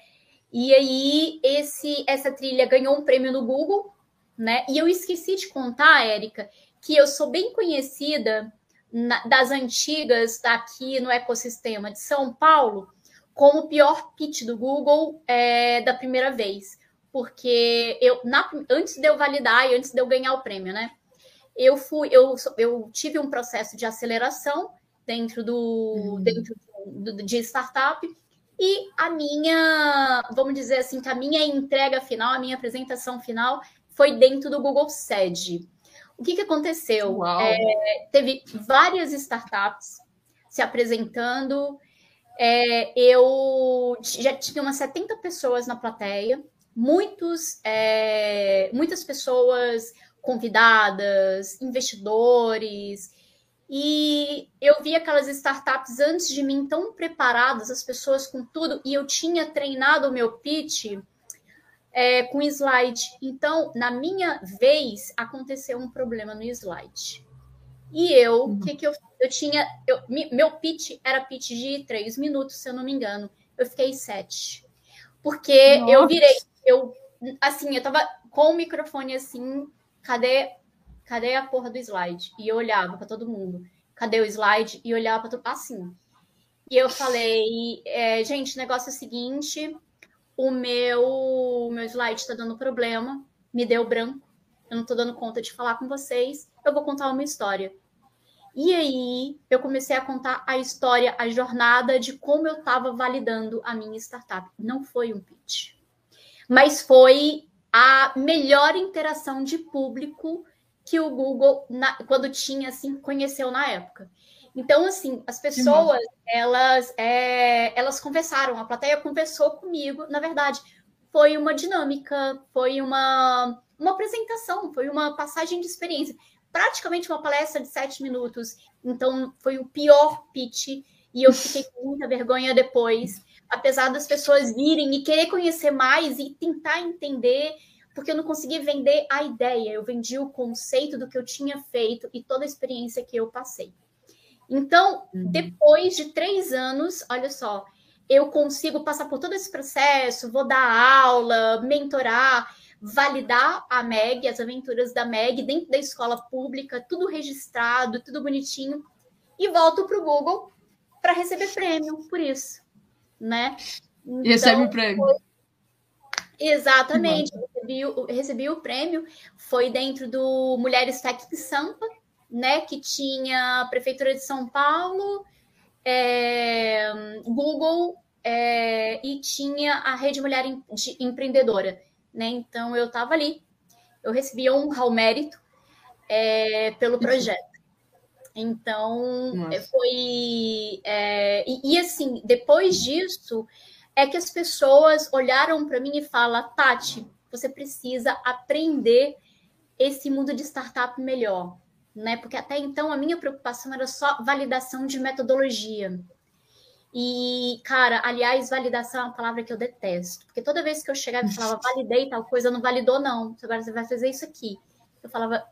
E aí esse essa trilha ganhou um prêmio no Google, né? E eu esqueci de contar, Érica, que eu sou bem conhecida na, das antigas aqui no ecossistema de São Paulo como o pior pitch do Google é, da primeira vez. Porque eu, na, antes de eu validar e antes de eu ganhar o prêmio, né? Eu fui, eu, eu tive um processo de aceleração dentro do, uhum. dentro do, de startup e a minha, vamos dizer assim, que a minha entrega final, a minha apresentação final foi dentro do Google Sede. O que, que aconteceu? É, teve várias startups se apresentando. É, eu já tinha umas 70 pessoas na plateia, muitos, é, muitas pessoas convidadas, investidores, e eu vi aquelas startups antes de mim tão preparadas, as pessoas com tudo, e eu tinha treinado o meu pitch é, com slide. Então, na minha vez, aconteceu um problema no slide. E eu, o uhum. que, que eu Eu tinha. Eu, meu pitch era pitch de três minutos, se eu não me engano. Eu fiquei sete. Porque Nossa. eu virei. Eu, assim, eu tava com o microfone assim, cadê cadê a porra do slide? E eu olhava para todo mundo, cadê o slide? E olhava para todo assim. E eu falei, é, gente, o negócio é o seguinte, o meu, o meu slide está dando problema, me deu branco, eu não estou dando conta de falar com vocês, eu vou contar uma história. E aí eu comecei a contar a história, a jornada de como eu estava validando a minha startup. Não foi um pitch, mas foi a melhor interação de público que o Google, na, quando tinha, assim, conheceu na época. Então, assim, as pessoas, elas, é, elas conversaram, a plateia conversou comigo, na verdade, foi uma dinâmica, foi uma, uma apresentação, foi uma passagem de experiência, praticamente uma palestra de sete minutos, então foi o pior pitch, e eu fiquei com muita vergonha depois, apesar das pessoas virem e querer conhecer mais e tentar entender porque eu não consegui vender a ideia, eu vendi o conceito do que eu tinha feito e toda a experiência que eu passei. Então, uhum. depois de três anos, olha só, eu consigo passar por todo esse processo, vou dar aula, mentorar, validar a MEG, as aventuras da MEG dentro da escola pública, tudo registrado, tudo bonitinho, e volto para o Google para receber prêmio por isso, né? Então, Recebe o prêmio. Foi Exatamente, recebi, recebi o prêmio, foi dentro do Mulheres Tech em Sampa, né, que tinha a Prefeitura de São Paulo, é, Google é, e tinha a Rede Mulher Empreendedora, né, então eu estava ali, eu recebi um ao mérito é, pelo projeto. Então, Nossa. foi. É, e, e, assim, depois disso, é que as pessoas olharam para mim e falam, Tati, você precisa aprender esse mundo de startup melhor, né? Porque até então a minha preocupação era só validação de metodologia. E, cara, aliás, validação é uma palavra que eu detesto. Porque toda vez que eu chegava e falava, validei tal coisa, não validou, não. Agora você vai fazer isso aqui. Eu falava,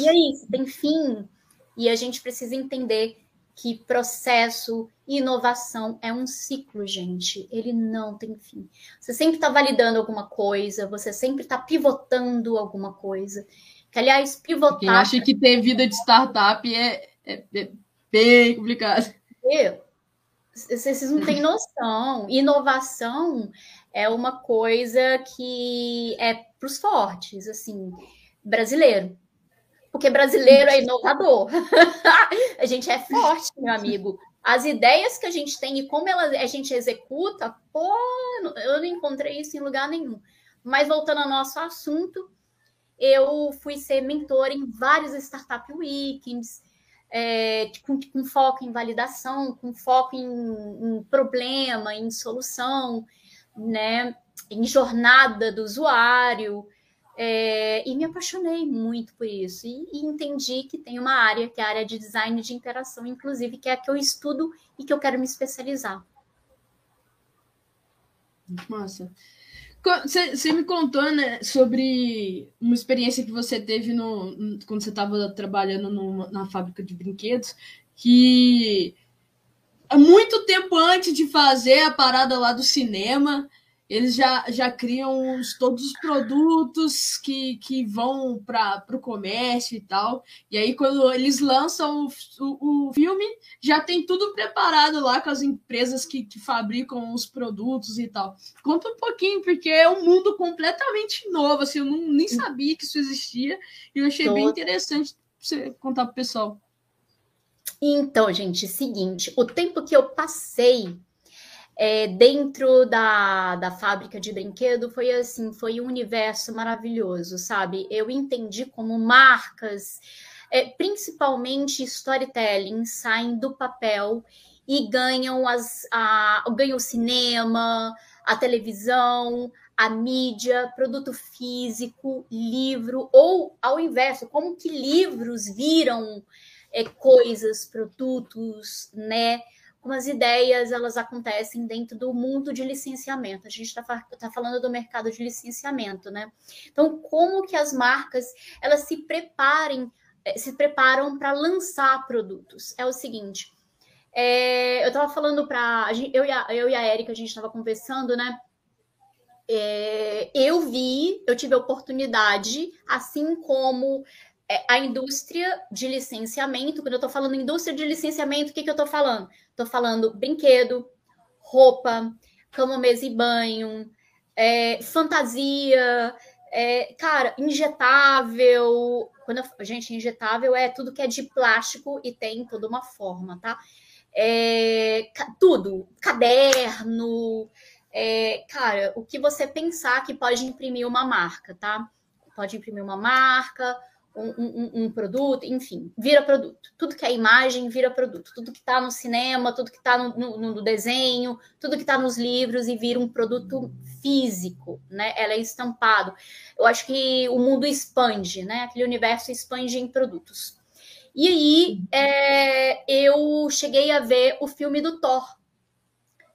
e aí, tem fim? E a gente precisa entender que processo inovação é um ciclo, gente. Ele não tem fim. Você sempre está validando alguma coisa, você sempre está pivotando alguma coisa. Que, aliás, pivotar. Quem acha que ter vida de startup é, é, é bem complicado. Eu, vocês não têm noção. Inovação é uma coisa que é para os fortes, assim, brasileiro. Porque brasileiro é inovador. a gente é forte, meu amigo. As ideias que a gente tem e como ela, a gente executa, pô, eu não encontrei isso em lugar nenhum. Mas voltando ao nosso assunto, eu fui ser mentor em vários Startup Weekends, é, com, com, foco em validação, com foco em, em, problema, em solução, né, em jornada do usuário. É, e me apaixonei muito por isso. E, e, entendi que tem uma área, que é a área de design de interação, inclusive, que é a que eu estudo e que eu quero me especializar. Massa. Você me contou, né, sobre uma experiência que você teve no, quando você estava trabalhando na fábrica de brinquedos, que muito tempo antes de fazer a parada lá do cinema, eles já, já criam os, todos os produtos que, que vão para o comércio e tal. E aí, quando eles lançam o, o, o, filme, já tem tudo preparado lá com as empresas que, que fabricam os produtos e tal. Conta um pouquinho, porque é um mundo completamente novo. Assim, eu não, nem sabia que isso existia. E eu achei Todo. bem interessante você contar para o pessoal. Então, gente, seguinte, o tempo que eu passei é, dentro da, da fábrica de brinquedo foi assim, foi um universo maravilhoso, sabe? Eu entendi como marcas, é, principalmente storytelling, saem do papel e ganham as a, ganham o cinema, a televisão, a mídia, produto físico, livro, ou ao inverso, como que livros viram é, coisas, produtos, né? Como as ideias elas acontecem dentro do mundo de licenciamento. A gente está tá falando do mercado de licenciamento, né? Então, como que as marcas elas se preparem, eh, se preparam para lançar produtos? É o seguinte. É, eu estava falando para eu, e eu e a Erika, a gente estava conversando, né? É, eu vi, eu tive a oportunidade, assim como a indústria de licenciamento. Quando eu estou falando indústria de licenciamento, o que, que eu estou falando? Estou falando brinquedo, roupa, cama, mesa e banho, é, fantasia, é, cara, injetável. Quando eu, gente, injetável é tudo que é de plástico e tem toda uma forma, tá? É, tudo, caderno, é, cara, o que você pensar que pode imprimir uma marca, tá? Pode imprimir uma marca, um, um, produto, enfim, vira produto. Tudo que é imagem vira produto. Tudo que está no cinema, tudo que está no, no, no, desenho, tudo que está nos livros e vira um produto físico, né? Ela é estampado. Eu acho que o mundo expande, né? Aquele universo expande em produtos. E aí é, eu cheguei a ver o filme do Thor,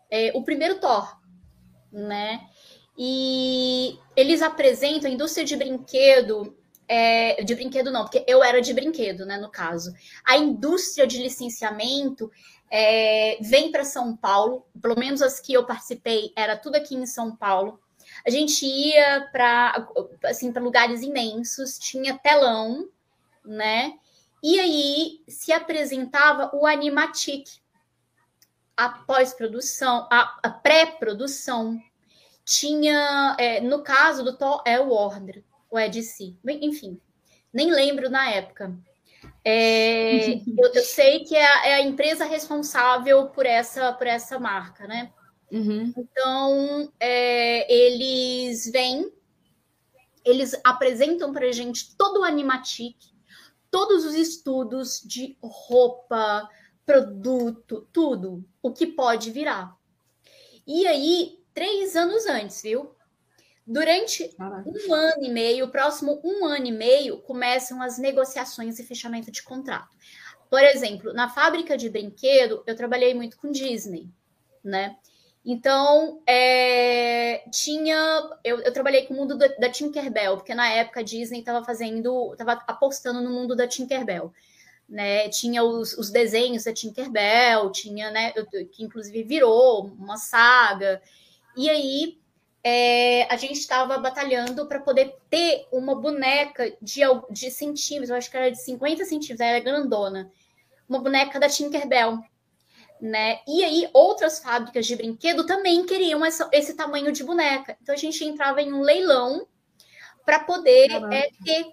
é, o primeiro Thor, né? E eles apresentam a indústria de brinquedo é, de brinquedo não, porque eu era de brinquedo, né, no caso. A indústria de licenciamento é, vem para São Paulo, pelo menos as que eu participei, era tudo aqui em São Paulo. A gente ia para assim, lugares imensos, tinha telão, né? E aí se apresentava o Animatic, a pós-produção, a, a pré-produção. Tinha, é, no caso do Thor, é o Warner, ou é DC? Enfim, nem lembro na época. É, eu, eu, sei que é a, é a, empresa responsável por essa, por essa marca, né? Uhum. Então, é, eles vêm, eles apresentam para a gente todo o Animatic, todos os estudos de roupa, produto, tudo, o que pode virar. E aí, três anos antes, viu? Durante Caraca. um ano e meio, o próximo um ano e meio, começam as negociações e fechamento de contrato. Por exemplo, na fábrica de brinquedo, eu trabalhei muito com Disney, né? Então, é, tinha. Eu, eu, trabalhei com o mundo da, da, Tinkerbell, porque na época a Disney estava fazendo. estava apostando no mundo da Tinkerbell. Né? Tinha os, os desenhos da Tinkerbell, tinha, né? Que inclusive virou uma saga. E aí é, a gente estava batalhando para poder ter uma boneca de, de centímetros, eu acho que era de 50 centímetros, era grandona. Uma boneca da Tinkerbell né? E aí outras fábricas de brinquedo também queriam essa, esse tamanho de boneca. Então a gente entrava em um leilão para poder é, ter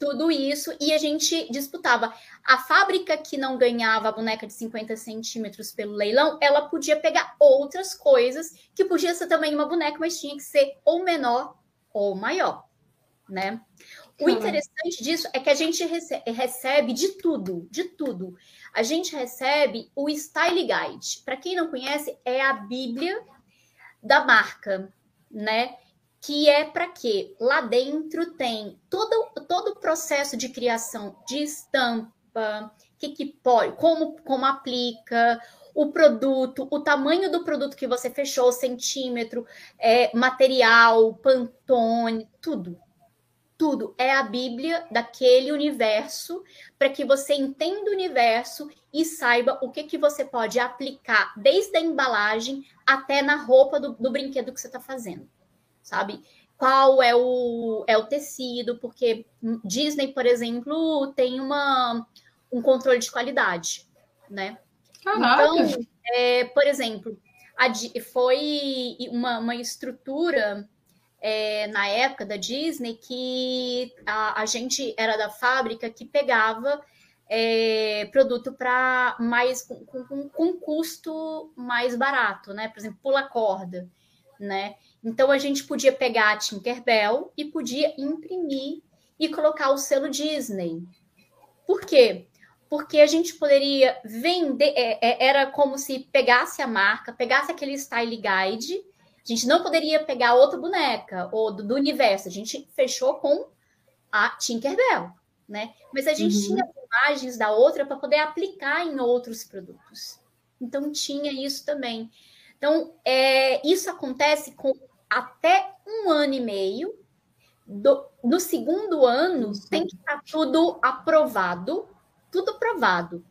tudo isso e a gente disputava. A fábrica que não ganhava a boneca de 50 centímetros pelo leilão, ela podia pegar outras coisas que podia ser também uma boneca, mas tinha que ser ou menor ou maior, né? O interessante disso é que a gente recebe de tudo, de tudo a gente recebe o Style Guide. Para quem não conhece, é a Bíblia da marca, né? Que é para quê? Lá dentro tem todo, todo o processo de criação de estampa, que, que pode, como, como aplica, o produto, o tamanho do produto que você fechou, centímetro, é, material, pantone, tudo tudo é a Bíblia daquele universo para que você entenda o universo e saiba o que, que você pode aplicar desde a embalagem até na roupa do, do brinquedo que você está fazendo, sabe? Qual é o, é o tecido, porque Disney, por exemplo, tem uma, um controle de qualidade, né? Caraca. Então, é, por exemplo, a, foi uma, uma estrutura é, na época da Disney que a, a, gente era da fábrica que pegava é, produto para mais com, com, com, custo mais barato, né? Por exemplo, pula corda, né? Então a gente podia pegar a Tinkerbell e podia imprimir e colocar o selo Disney. Por quê? Porque a gente poderia vender, é, é era como se pegasse a marca, pegasse aquele style guide a gente não poderia pegar outra boneca ou do, do universo. A gente fechou com a Tinkerbell, né? Mas a gente uhum. tinha imagens da outra para poder aplicar em outros produtos. Então tinha isso também. Então é, isso acontece com até um ano e meio. Do, no segundo ano isso. tem que estar tá tudo aprovado, tudo aprovado,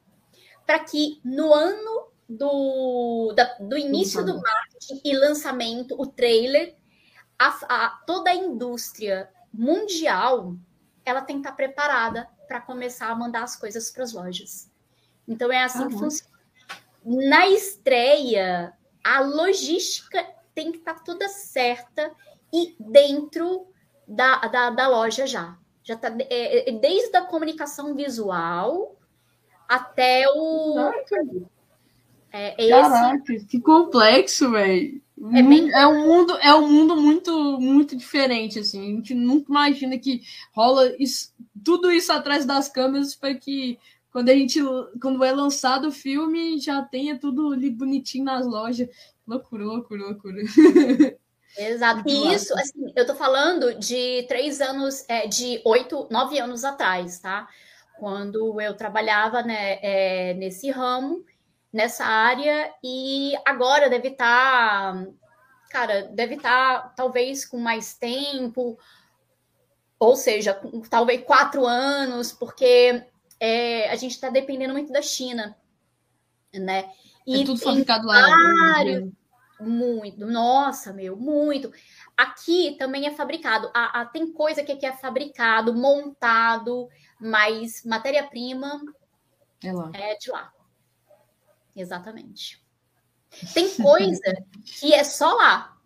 para que no ano do, da, do início do marketing e lançamento, o trailer, a, a, toda a indústria mundial ela tem que estar preparada para começar a mandar as coisas para as lojas. Então é assim que funciona. Na estreia, a logística tem que estar toda certa e dentro da, da, da loja já. Já tá é, é, desde a comunicação visual até o. É, Caraca, esse... que complexo, velho. É, bem... é, um mundo, é um mundo muito, muito diferente, assim. A gente nunca imagina que rola isso, tudo isso atrás das câmeras para que quando a gente, quando é lançado o filme, já tenha tudo ali bonitinho nas lojas. Loucura, loucura, loucura. Exato. E isso, assim, eu tô falando de três anos, é, de oito, nove anos atrás, tá? Quando eu trabalhava né, é, nesse ramo nessa área e agora deve estar, tá, cara, deve estar tá, talvez com mais tempo, ou seja, com, talvez quatro anos, porque é, a gente está dependendo muito da China, né? E é tudo fabricado lá. Vários, muito, nossa, meu, muito. Aqui também é fabricado. A, a, tem coisa que aqui é fabricado, montado, mas matéria-prima é, lá. é de lá. Exatamente. Tem coisa que é só lá.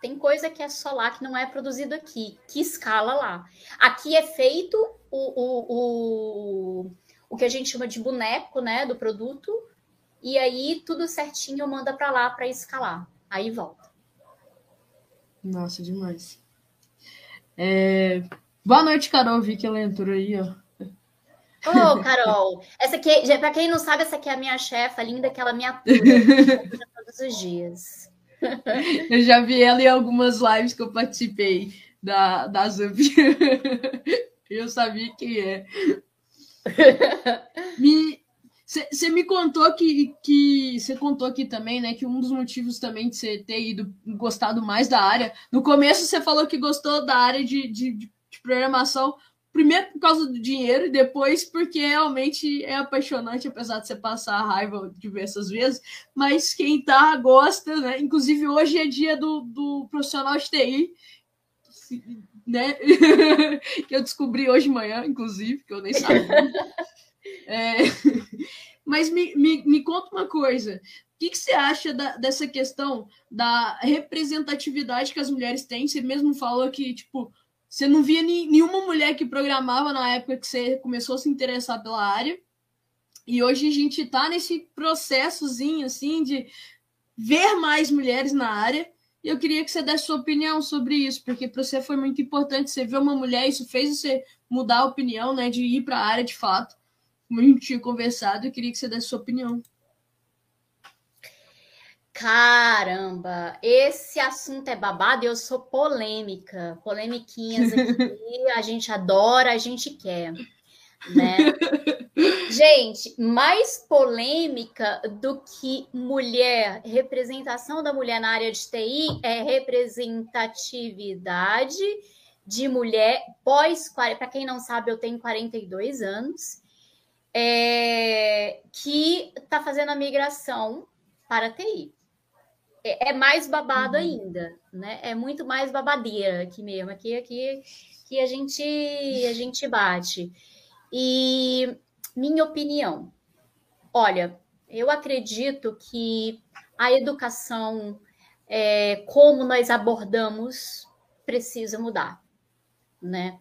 Tem coisa que é só lá, que não é produzido aqui, que escala lá. Aqui é feito o, o, o, o que a gente chama de boneco, né, do produto, e aí tudo certinho manda para lá para escalar. Aí volta. Nossa, demais. É... Boa noite, Carol. Vi que ela entrou aí, ó. Ô, oh, Carol, essa aqui, para quem não sabe, essa aqui é a minha chefa linda, que ela me atura todos os dias. Eu já vi ela em algumas lives que eu participei da, da Zup. Eu sabia quem é. Me, Você me contou que, que você contou aqui também, né? Que um dos motivos também de você ter ido gostado mais da área. No começo você falou que gostou da área de, de, de programação, primeiro por causa do dinheiro, e depois porque realmente é apaixonante, apesar de você passar a raiva diversas vezes. Mas quem tá gosta, né? Inclusive hoje é dia do, do profissional de TI. Né? que eu descobri hoje de manhã, inclusive, que eu nem sabia. É, mas me, me, me, conta uma coisa. O que, que você acha da, dessa questão da representatividade que as mulheres têm? Você mesmo falou que, tipo, você não via ni, nenhuma mulher que programava na época que você começou a se interessar pela área. E hoje a gente está nesse processozinho, assim, de ver mais mulheres na área. E eu queria que você desse sua opinião sobre isso, porque para você foi muito importante. Você ver uma mulher, isso fez você mudar a opinião, né, de ir para a área de fato como a gente tinha conversado, eu queria que você desse sua opinião. Caramba, esse assunto é babado e eu sou polêmica. Polemiquinhas aqui, a gente adora, a gente quer. Né? gente, mais polêmica do que mulher, representação da mulher na área de TI é representatividade de mulher pós para quem não sabe, eu tenho 42 anos é, que está fazendo a migração para a TI. É, é mais babado uhum. ainda, né? É muito mais babadeira aqui mesmo, aqui, aqui que a gente a gente bate. E minha opinião, olha, eu acredito que a educação, é, como nós abordamos, precisa mudar, né?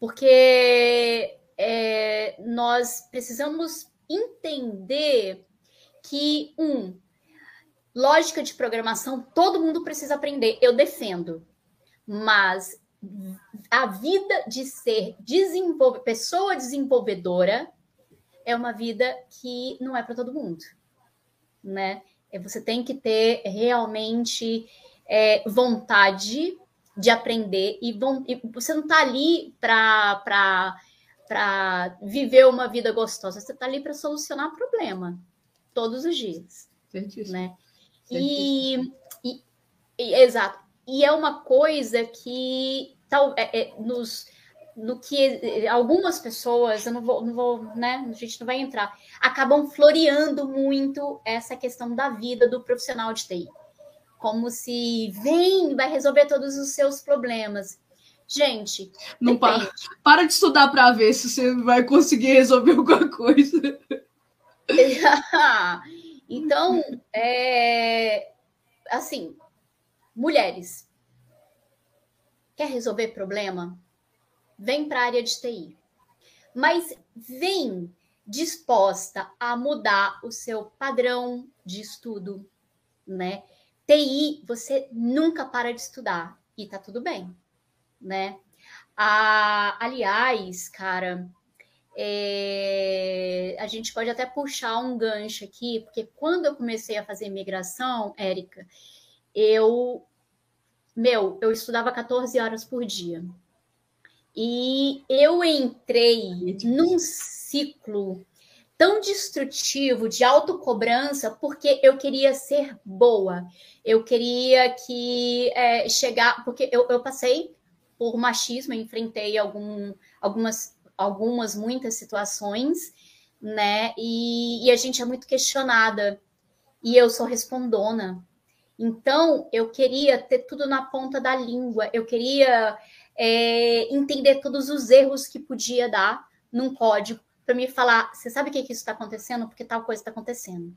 Porque é, nós precisamos entender que, um, lógica de programação todo mundo precisa aprender, eu defendo, mas a vida de ser pessoa desenvolvedora é uma vida que não é para todo mundo, né? É, você tem que ter realmente é, vontade de aprender e, e você não está ali para para viver uma vida gostosa. Você está ali para solucionar problema todos os dias. Certíssimo. Né? Certíssimo. E, e, exato. E é uma coisa que tal, é, é, nos, no que algumas pessoas, eu não vou, não vou, né? A gente não vai entrar, acabam floreando muito essa questão da vida do profissional de TI. Como se vem, vai resolver todos os seus problemas. Gente, não para, para de estudar para ver se você vai conseguir resolver alguma coisa. então, é, assim, mulheres, quer resolver problema? Vem para a área de TI. Mas vem disposta a mudar o seu padrão de estudo, né? TI, você nunca para de estudar e tá tudo bem né? Ah, aliás, cara, é, a gente pode até puxar um gancho aqui, porque quando eu comecei a fazer migração, Érica, eu, meu, eu estudava 14 horas por dia. E eu entrei num ciclo tão destrutivo de autocobrança porque eu queria ser boa. Eu queria que é, chegar. Porque eu, eu passei por machismo, enfrentei algum, algumas, algumas, muitas situações, né? E, e a gente é muito questionada. E eu sou respondona. Então, eu queria ter tudo na ponta da língua, eu queria é, entender todos os erros que podia dar num código para me falar: você sabe o que, que isso está acontecendo? Porque tal coisa está acontecendo.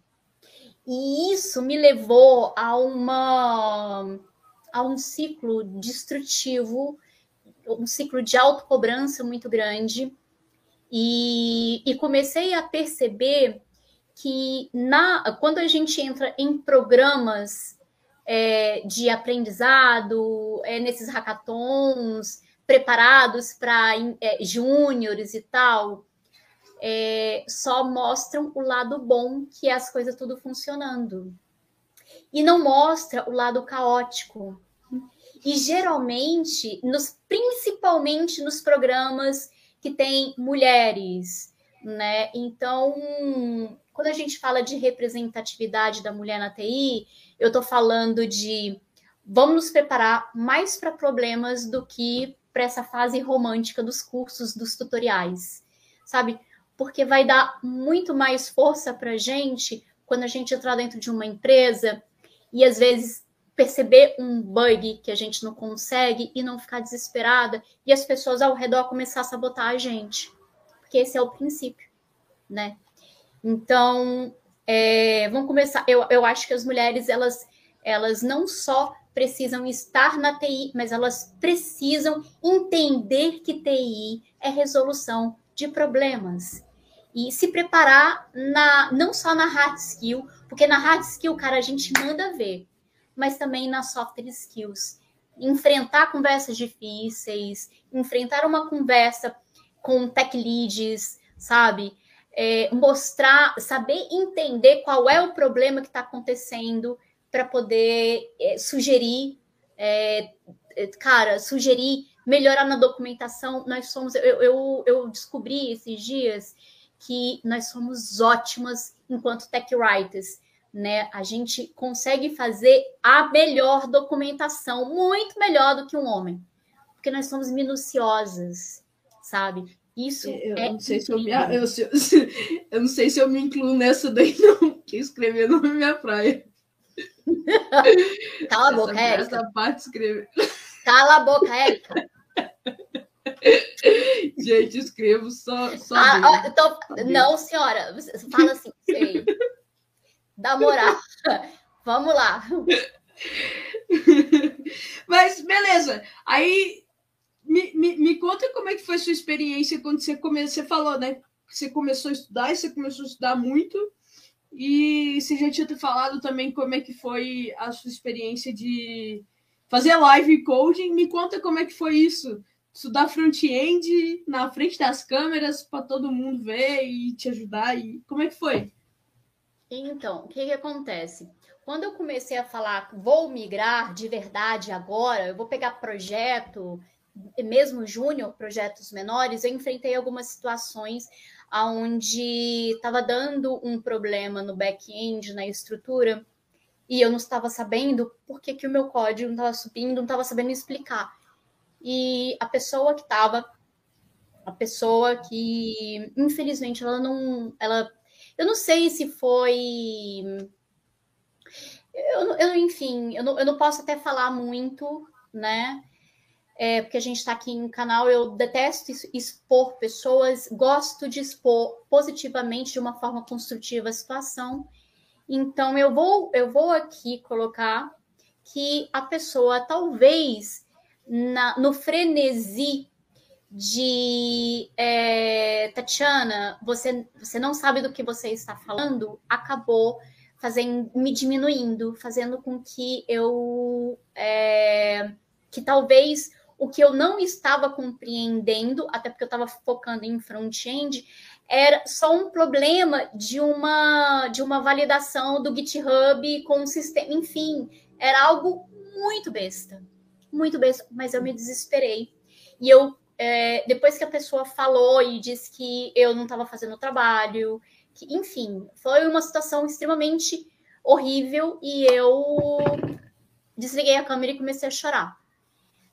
E isso me levou a uma a um ciclo destrutivo um ciclo de autocobrança muito grande. E, e comecei a perceber que na, quando a gente entra em programas é, de aprendizado, é, nesses hackathons preparados para é, júniores e tal, é, só mostram o lado bom, que é as coisas tudo funcionando. E não mostra o lado caótico, e geralmente, nos, principalmente nos programas que tem mulheres, né? Então, quando a gente fala de representatividade da mulher na TI, eu estou falando de vamos nos preparar mais para problemas do que para essa fase romântica dos cursos, dos tutoriais, sabe? Porque vai dar muito mais força para a gente quando a gente entrar dentro de uma empresa e às vezes perceber um bug que a gente não consegue e não ficar desesperada e as pessoas ao redor começar a sabotar a gente, porque esse é o princípio, né? Então, é, vamos começar. Eu, eu acho que as mulheres elas elas não só precisam estar na TI, mas elas precisam entender que TI é resolução de problemas e se preparar na não só na hard skill, porque na hard skill, cara, a gente manda ver, mas também nas soft skills. Enfrentar conversas difíceis, enfrentar uma conversa com tech leads, sabe? É, mostrar, saber entender qual é o problema que está acontecendo para poder é, sugerir, é, é, cara, sugerir melhorar na documentação. Nós somos, eu, eu, eu descobri esses dias que nós somos ótimas enquanto tech writers. Né? A gente consegue fazer a melhor documentação, muito melhor do que um homem, porque nós somos minuciosas, sabe? Isso eu é não sei se eu, me, eu, se, eu, não sei se eu me incluo nessa daí, não, que escrever não é minha praia. Cala a boca, essa, Érica. Essa parte escrever. Cala a boca, Érica. Gente, escrevo só. só ah, então, não, senhora, fala assim, sei. Dá moral. Vamos lá. Mas beleza. Aí me, me, me, conta como é que foi sua experiência quando você começou. Você falou, né? Você começou a estudar e você começou a estudar muito. E você já tinha falado também como é que foi a sua experiência de fazer live coding. Me conta como é que foi isso estudar front-end na frente das câmeras para todo mundo ver e te ajudar. E como é que foi? Então, o que, que acontece? Quando eu comecei a falar, vou migrar de verdade agora, eu vou pegar projeto, mesmo júnior, projetos menores, eu enfrentei algumas situações onde estava dando um problema no back-end, na estrutura, e eu não estava sabendo por que, que o meu código não estava subindo, não estava sabendo explicar e a pessoa que estava, a pessoa que, infelizmente, ela não, ela, eu não sei se foi, eu, eu enfim, eu não, eu não posso até falar muito, né? É, porque a gente está aqui em canal, eu detesto expor pessoas, gosto de expor positivamente, de uma forma construtiva a situação. Então, eu vou, eu vou aqui colocar que a pessoa talvez na, no frenesi de é, Tatiana, você, você não sabe do que você está falando, acabou fazendo, me diminuindo, fazendo com que eu é, que talvez o que eu não estava compreendendo, até porque eu estava focando em front-end, era só um problema de uma de uma validação do GitHub com o sistema, enfim, era algo muito besta muito bem, mas eu me desesperei. E eu, é, depois que a pessoa falou e disse que eu não estava fazendo o trabalho, que, enfim, foi uma situação extremamente horrível e eu desliguei a câmera e comecei a chorar.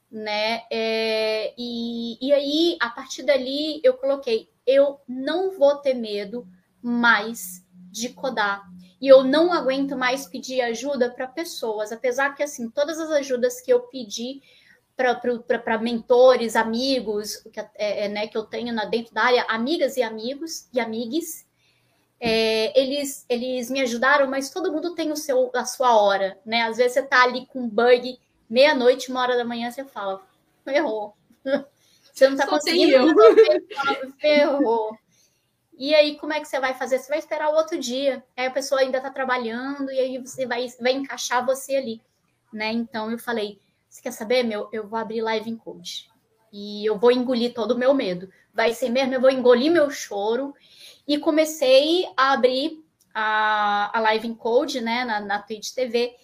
Né? É, e, e aí, a partir dali, eu coloquei: eu não vou ter medo mais de codar e eu não aguento mais pedir ajuda para pessoas, apesar que assim todas as ajudas que eu pedi para mentores, amigos, que, é, é, né, que eu tenho na, dentro da área, amigas e amigos e amigues, é, eles, eles me ajudaram, mas todo mundo tem o seu, a sua hora, né? Às vezes você tá ali com um bug, meia-noite, uma hora da manhã, você fala, ferrou. Você não tá Só conseguindo resolver, ferrou. E aí, como é que você vai fazer? Você vai esperar o outro dia. Aí a pessoa ainda está trabalhando e aí você vai, vai encaixar você ali, né? Então eu falei: você quer saber, meu? Eu vou abrir live em code. E eu vou engolir todo o meu medo. Vai ser mesmo, eu vou engolir meu choro. E comecei a abrir a, a live em code, né, na, na Twitch TV.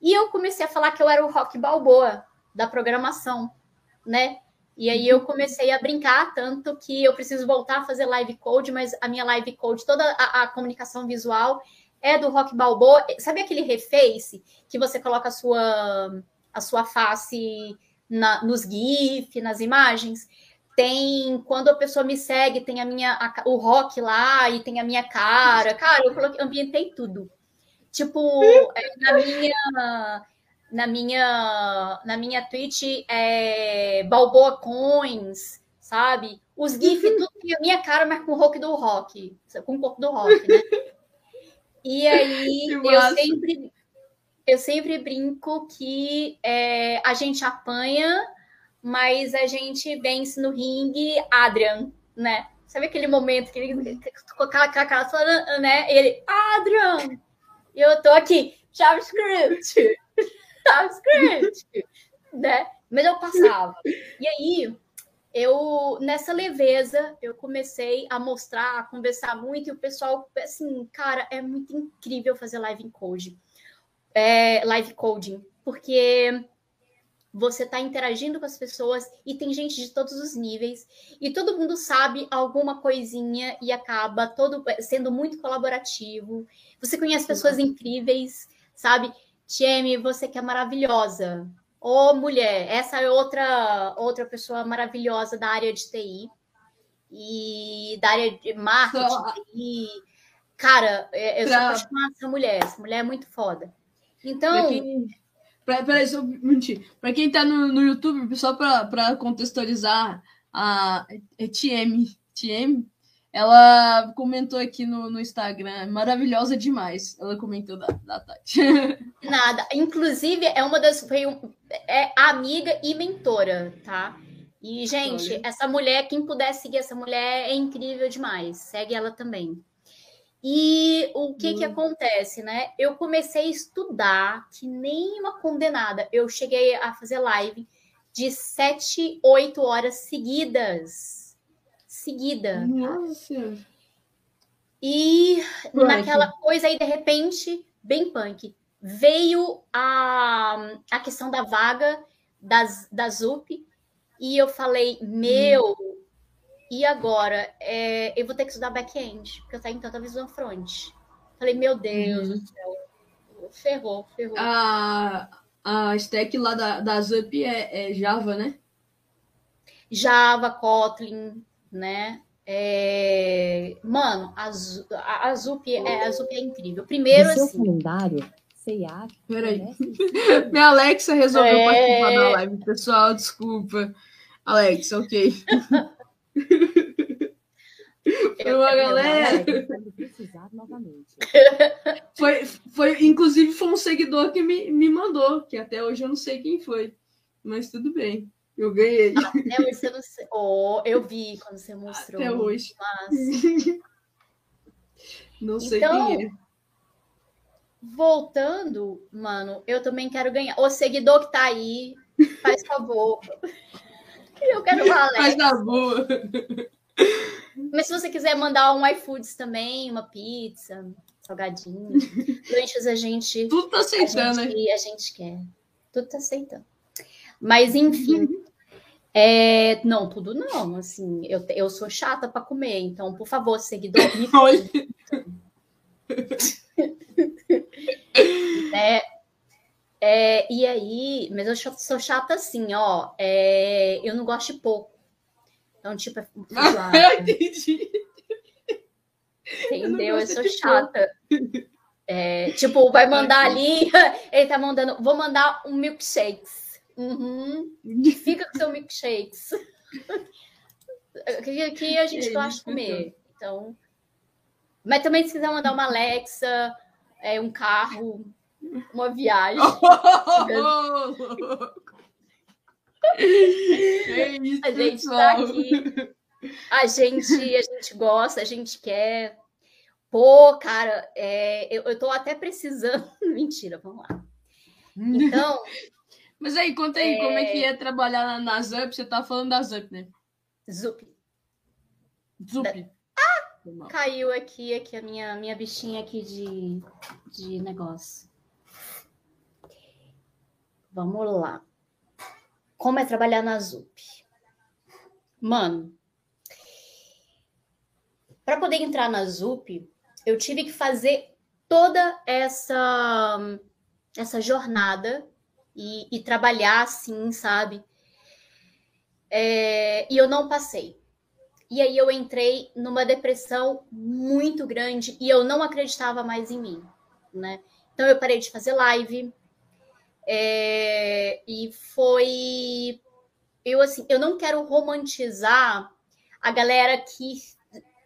E eu comecei a falar que eu era o Rock Balboa da programação, né? E aí eu comecei a brincar, tanto que eu preciso voltar a fazer live code, mas a minha live code, toda a, a comunicação visual é do Rock Balboa. Sabe aquele reface que você coloca a sua, a sua face na, nos GIF, nas imagens? Tem quando a pessoa me segue, tem a minha a, o rock lá e tem a minha cara. Cara, eu coloquei, ambientei tudo. Tipo, é, na minha na minha na minha Twitch é Balboa Coins, sabe? Os GIFs, tudo a minha cara, mas com o rock do rock, com o corpo do rock, né? E aí eu sempre eu sempre brinco que é, a gente apanha, mas a gente vence no ringue, Adrian, né? Sabe aquele momento que ele com aquela cara, né? Ele, Adrian! Eu tô aqui, JavaScript, JavaScript, né? Mas eu passava. E aí, eu, nessa leveza, eu comecei a mostrar, a conversar muito, e o pessoal, assim, cara, é muito incrível fazer live em code, é, live coding, porque você está interagindo com as pessoas e tem gente de todos os níveis e todo mundo sabe alguma coisinha e acaba todo sendo muito colaborativo. Você conhece pessoas incríveis, sabe? Tieme, você que é maravilhosa. Ô, mulher, essa é outra outra pessoa maravilhosa da área de TI e da área de marketing. E, cara, é, eu sou apaixonada essa mulher. Essa mulher é muito foda. Então. Peraí, só mentir. Para quem tá no, no YouTube, só para contextualizar, a TM, TM, ela comentou aqui no, no Instagram, maravilhosa demais. Ela comentou da, da Tati. Nada. Inclusive, é uma das. Foi um, é amiga e mentora, tá? E, gente, Olha. essa mulher, quem puder seguir essa mulher, é incrível demais. Segue ela também. E o que hum. que acontece, né? Eu comecei a estudar que nem uma condenada. Eu cheguei a fazer live de sete, oito horas seguidas. Seguida. Nossa. E punk. naquela coisa aí, de repente, bem punk, veio a, a questão da vaga das, da ZUP e eu falei, meu, hum. E agora, é, eu vou ter que estudar back-end, porque eu tenho tanta visão front. Falei, meu Deus uhum. do céu. Ferrou, ferrou. A, a stack lá da, da Zup é, é Java, né? Java, Kotlin, né? É... Mano, a, a, a, Zup é, a Zup é incrível. Primeiro, seu assim... calendário, CIA... Peraí. Minha Alexa resolveu é... participar da live, pessoal. Desculpa. Alexa, ok. Foi uma galera. Foi, foi, inclusive, foi um seguidor que me, me mandou, que até hoje eu não sei quem foi. Mas tudo bem. Eu ganhei. Até hoje você não sei. Oh, eu vi quando você mostrou. Até hoje. Mas... Não sei então, quem é. Voltando, mano, eu também quero ganhar. O seguidor que tá aí, faz favor. Eu quero uma Alexa. Faz na boa. Mas se você quiser mandar um iFoods também, uma pizza, salgadinho, lanches a gente. Tudo tá aceitando, a gente, né? A gente quer. Tudo tá aceitando. Mas, enfim. Uhum. É, não, tudo não. Assim, eu, eu sou chata para comer, então, por favor, seguidor, me Olha. é, é, e aí, mas eu sou chata assim, ó. É, eu não gosto de pouco. Então, tipo, é ah, entendi. Entendeu? Eu, eu sou chata. É, tipo, vai mandar ali, ele tá mandando, vou mandar um milkshakes. Uhum. Fica com seu milkshakes. Aqui a gente gosta de comer. Então. Mas também, se quiser mandar uma Alexa, é, um carro, uma viagem. isso, a gente tá aqui. A gente, a gente gosta, a gente quer. Pô, cara, é, eu, eu tô até precisando. Mentira, vamos lá. Então. Mas aí, conta aí, é... como é que é trabalhar na, na Zup? Você tá falando da Zup, né? Zup. Zup. Da... Ah! Caiu aqui, aqui a minha, minha bichinha aqui de, de negócio. Vamos lá. Como é trabalhar na ZUP? Mano, para poder entrar na ZUP, eu tive que fazer toda essa essa jornada e, e trabalhar assim, sabe? É, e eu não passei. E aí eu entrei numa depressão muito grande e eu não acreditava mais em mim, né? Então eu parei de fazer live é, e foi eu assim, eu não quero romantizar a galera que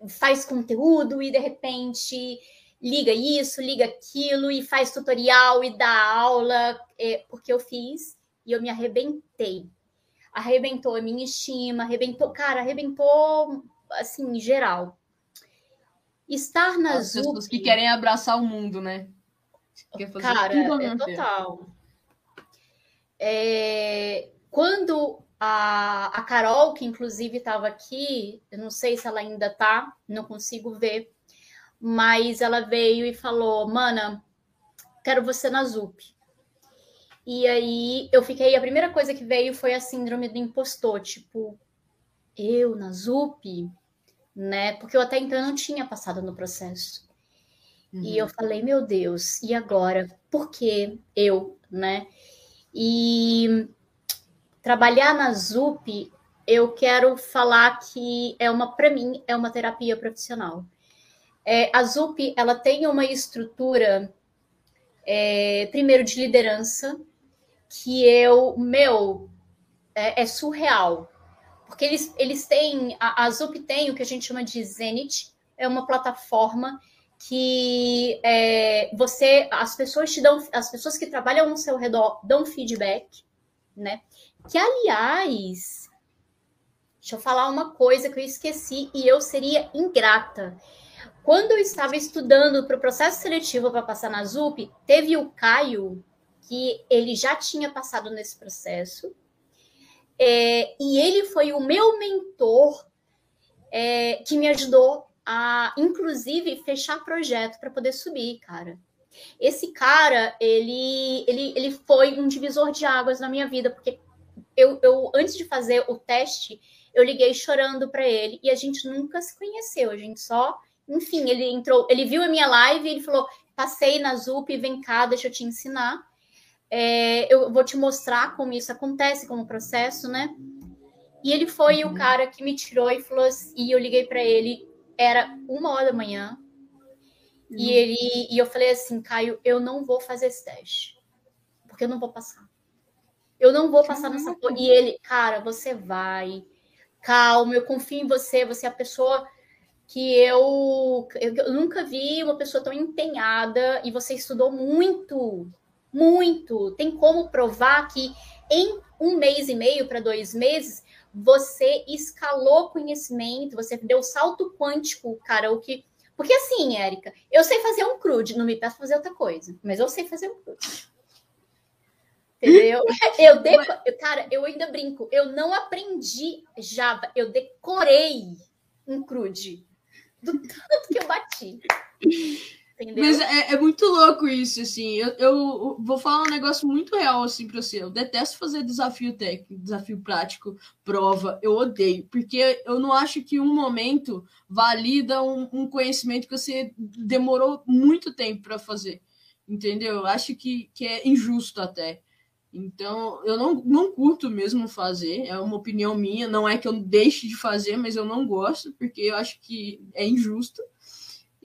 faz conteúdo e de repente liga isso, liga aquilo e faz tutorial e dá aula, é, porque eu fiz e eu me arrebentei. Arrebentou a minha estima, arrebentou, cara, arrebentou assim, em geral. Estar na As pessoas que querem abraçar o mundo, né? cara, é total. É, quando a, a Carol, que inclusive estava aqui, eu não sei se ela ainda tá, não consigo ver, mas ela veio e falou: Mana, quero você na ZUP. E aí eu fiquei, a primeira coisa que veio foi a síndrome do impostor, tipo, eu na ZUP, né? Porque eu até então não tinha passado no processo. Uhum. E eu falei, meu Deus, e agora? Por que eu, né? E trabalhar na ZUP, eu quero falar que é uma, para mim, é uma terapia profissional. É, a ZUP, ela tem uma estrutura, é, primeiro, de liderança, que eu, meu, é, é, surreal. Porque eles, eles têm, a, a ZUP tem o que a gente chama de Zenit, é uma plataforma que é, você, as pessoas te dão, as pessoas que trabalham ao seu redor dão feedback, né? Que, aliás, deixa eu falar uma coisa que eu esqueci e eu seria ingrata. Quando eu estava estudando para o processo seletivo para passar na ZUP, teve o Caio, que ele já tinha passado nesse processo, é, e ele foi o meu mentor é, que me ajudou a, inclusive, fechar projeto para poder subir, cara. Esse cara, ele, ele, ele foi um divisor de águas na minha vida, porque eu, eu antes de fazer o teste, eu liguei chorando para ele e a gente nunca se conheceu, a gente só enfim, ele entrou, ele viu a minha live e ele falou: passei na ZUP, vem cá, deixa eu te ensinar. É, eu vou te mostrar como isso acontece, como processo, né? E ele foi uhum. o cara que me tirou e falou assim, e eu liguei para ele, era uma hora da manhã, uhum. e ele e eu falei assim, Caio, eu não vou fazer esse teste, porque eu não vou passar. Eu não vou passar nessa E ele, cara, você vai, calma, eu confio em você, você é a pessoa que eu, eu nunca vi uma pessoa tão empenhada e você estudou muito, muito. Tem como provar que em um mês e meio para dois meses você escalou conhecimento, você deu salto quântico, cara, o que. Porque assim, Érica, eu sei fazer um crude, não me peço fazer outra coisa, mas eu sei fazer um crude. Entendeu? Eu, deco... Cara, eu ainda brinco, eu não aprendi Java, eu decorei um crude do tanto que eu bati. Entendeu? Mas é, é, muito louco isso, assim. Eu, eu, vou falar um negócio muito real, assim, pra você. Eu detesto fazer desafio técnico, desafio prático, prova. Eu odeio. Porque eu não acho que um momento valida um, um conhecimento que você demorou muito tempo para fazer. Entendeu? Eu acho que, que é injusto até. Então, eu não, não curto mesmo fazer, é uma opinião minha, não é que eu deixe de fazer, mas eu não gosto, porque eu acho que é injusto.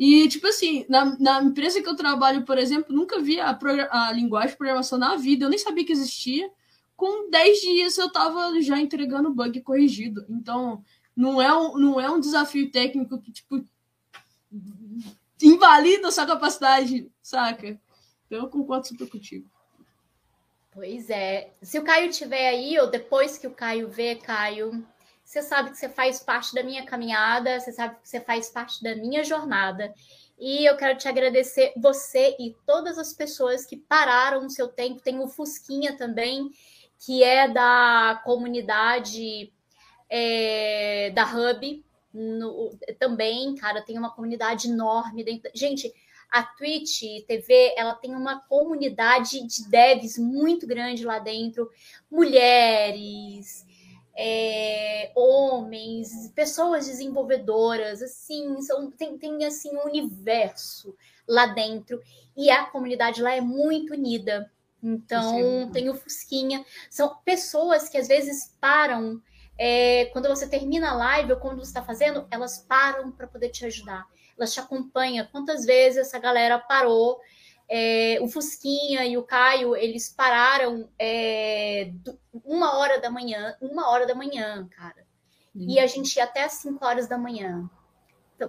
E, tipo assim, na, na empresa que eu trabalho, por exemplo, nunca vi a, a linguagem de programação na vida, eu nem sabia que existia. Com 10 dias eu tava já entregando bug corrigido. Então, não é um, não é um desafio técnico que, tipo, invalida a sua capacidade, saca? Então, eu concordo super contigo. Pois é. Se o Caio tiver aí, ou depois que o Caio vê, Caio, você sabe que você faz parte da minha caminhada, você sabe que você faz parte da minha jornada. E eu quero te agradecer, você e todas as pessoas que pararam o seu tempo. Tem o Fusquinha também, que é da comunidade é, da Hub. No, também, cara, tem uma comunidade enorme. Dentro... Gente, a Twitch TV, ela tem uma comunidade de devs muito grande lá dentro, mulheres, é, homens, pessoas desenvolvedoras, assim, são, tem, tem assim um universo lá dentro e a comunidade lá é muito unida. Então, tem o Fusquinha. São pessoas que às vezes param é, quando você termina a live ou quando você está fazendo, elas param para poder te ajudar. Elas te acompanham. Quantas vezes essa galera parou? É, o Fusquinha e o Caio, eles pararam é, uma hora da manhã, uma hora da manhã, cara. Hum. E a gente ia até as cinco horas da manhã.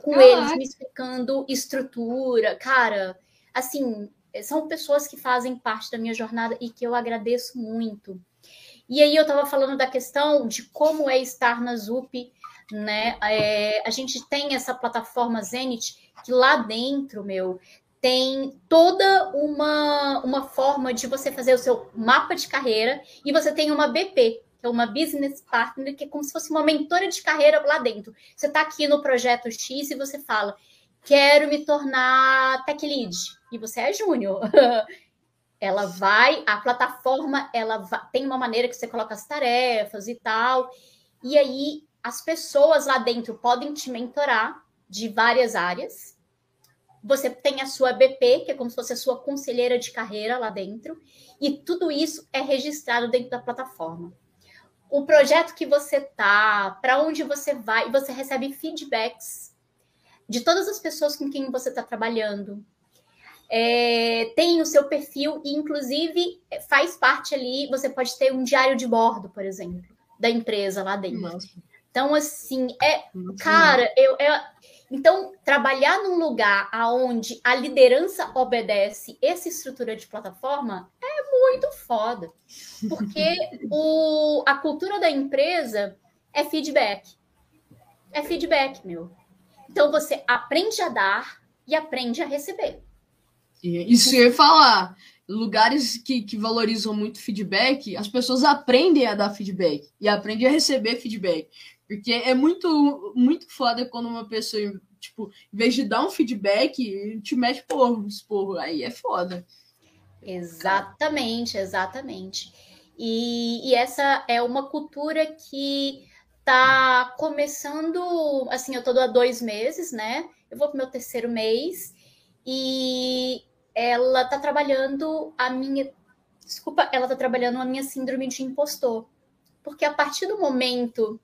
Com eles me explicando estrutura, cara. Assim, são pessoas que fazem parte da minha jornada e que eu agradeço muito. E aí eu estava falando da questão de como é estar na ZUP, né? É, a gente tem essa plataforma Zenit que lá dentro, meu, tem toda uma, uma forma de você fazer o seu mapa de carreira e você tem uma BP, que é uma business partner, que é como se fosse uma mentora de carreira lá dentro. Você está aqui no projeto X e você fala, quero me tornar tech lead, e você é júnior. ela vai, a plataforma, ela vai, tem uma maneira que você coloca as tarefas e tal, e aí as pessoas lá dentro podem te mentorar de várias áreas. Você tem a sua BP, que é como se fosse a sua conselheira de carreira lá dentro, e tudo isso é registrado dentro da plataforma. O projeto que você tá, para onde você vai, você recebe feedbacks de todas as pessoas com quem você está trabalhando, é, tem o seu perfil e, inclusive, faz parte ali. Você pode ter um diário de bordo, por exemplo, da empresa lá dentro. Nossa. Então, assim, é. Nossa. Cara, eu, eu. Então, trabalhar num lugar onde a liderança obedece essa estrutura de plataforma é muito foda. Porque o, a cultura da empresa é feedback. É feedback, meu. Então, você aprende a dar e aprende a receber. Isso eu ia falar. Lugares que, que valorizam muito feedback, as pessoas aprendem a dar feedback e aprendem a receber feedback. Porque é muito, muito foda quando uma pessoa, tipo, em vez de dar um feedback, te mete porro, esporro. Aí é foda. Exatamente, exatamente. E, e essa é uma cultura que tá começando, assim, eu tô há dois meses, né? Eu vou pro meu terceiro mês e ela tá trabalhando a minha. Desculpa, ela tá trabalhando a minha síndrome de impostor. Porque a partir do momento.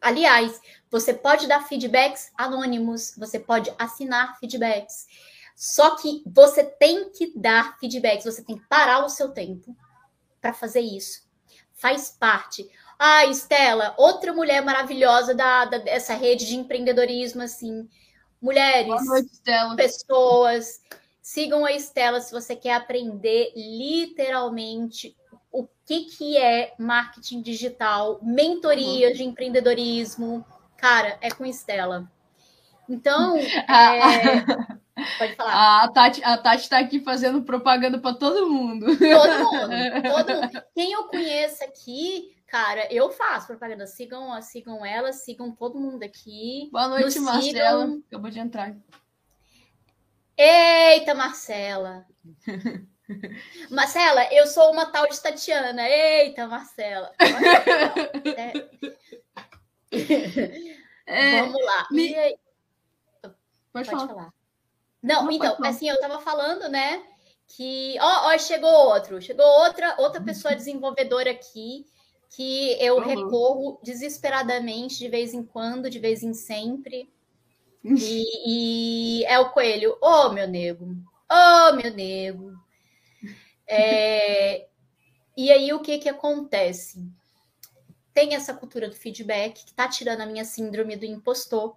Aliás, você pode dar feedbacks anônimos, você pode assinar feedbacks. Só que você tem que dar feedbacks, você tem que parar o seu tempo para fazer isso. Faz parte. Ah, Estela, outra mulher maravilhosa da, da, dessa rede de empreendedorismo, assim. Mulheres, noite, pessoas Sigam a Estela se você quer aprender literalmente o que, que é marketing digital, mentoria uhum. de empreendedorismo. Cara, é com Estela. Então, é... pode falar. A Tati, a Tati tá aqui fazendo propaganda para todo mundo. Todo mundo, todo mundo. Quem eu conheço aqui, cara, eu faço propaganda. Sigam, sigam ela, sigam todo mundo aqui. Boa noite, Marcela. Acabou de entrar. Eita, Marcela! Marcela, eu sou uma tal de Tatiana. Eita, Marcela! é, Vamos lá. Me... Pode, Pode falar. falar. Não, Não então, assim, eu tava falando, né? Que. Ó, ó, chegou outro. Chegou outra, outra pessoa desenvolvedora aqui que eu uhum. recorro desesperadamente de vez em quando, de vez em sempre. E, e, é o coelho, ô oh, meu nego, ô oh, meu nego. É, e aí o que que acontece? Tem essa cultura do feedback que tá tirando a minha síndrome do impostor.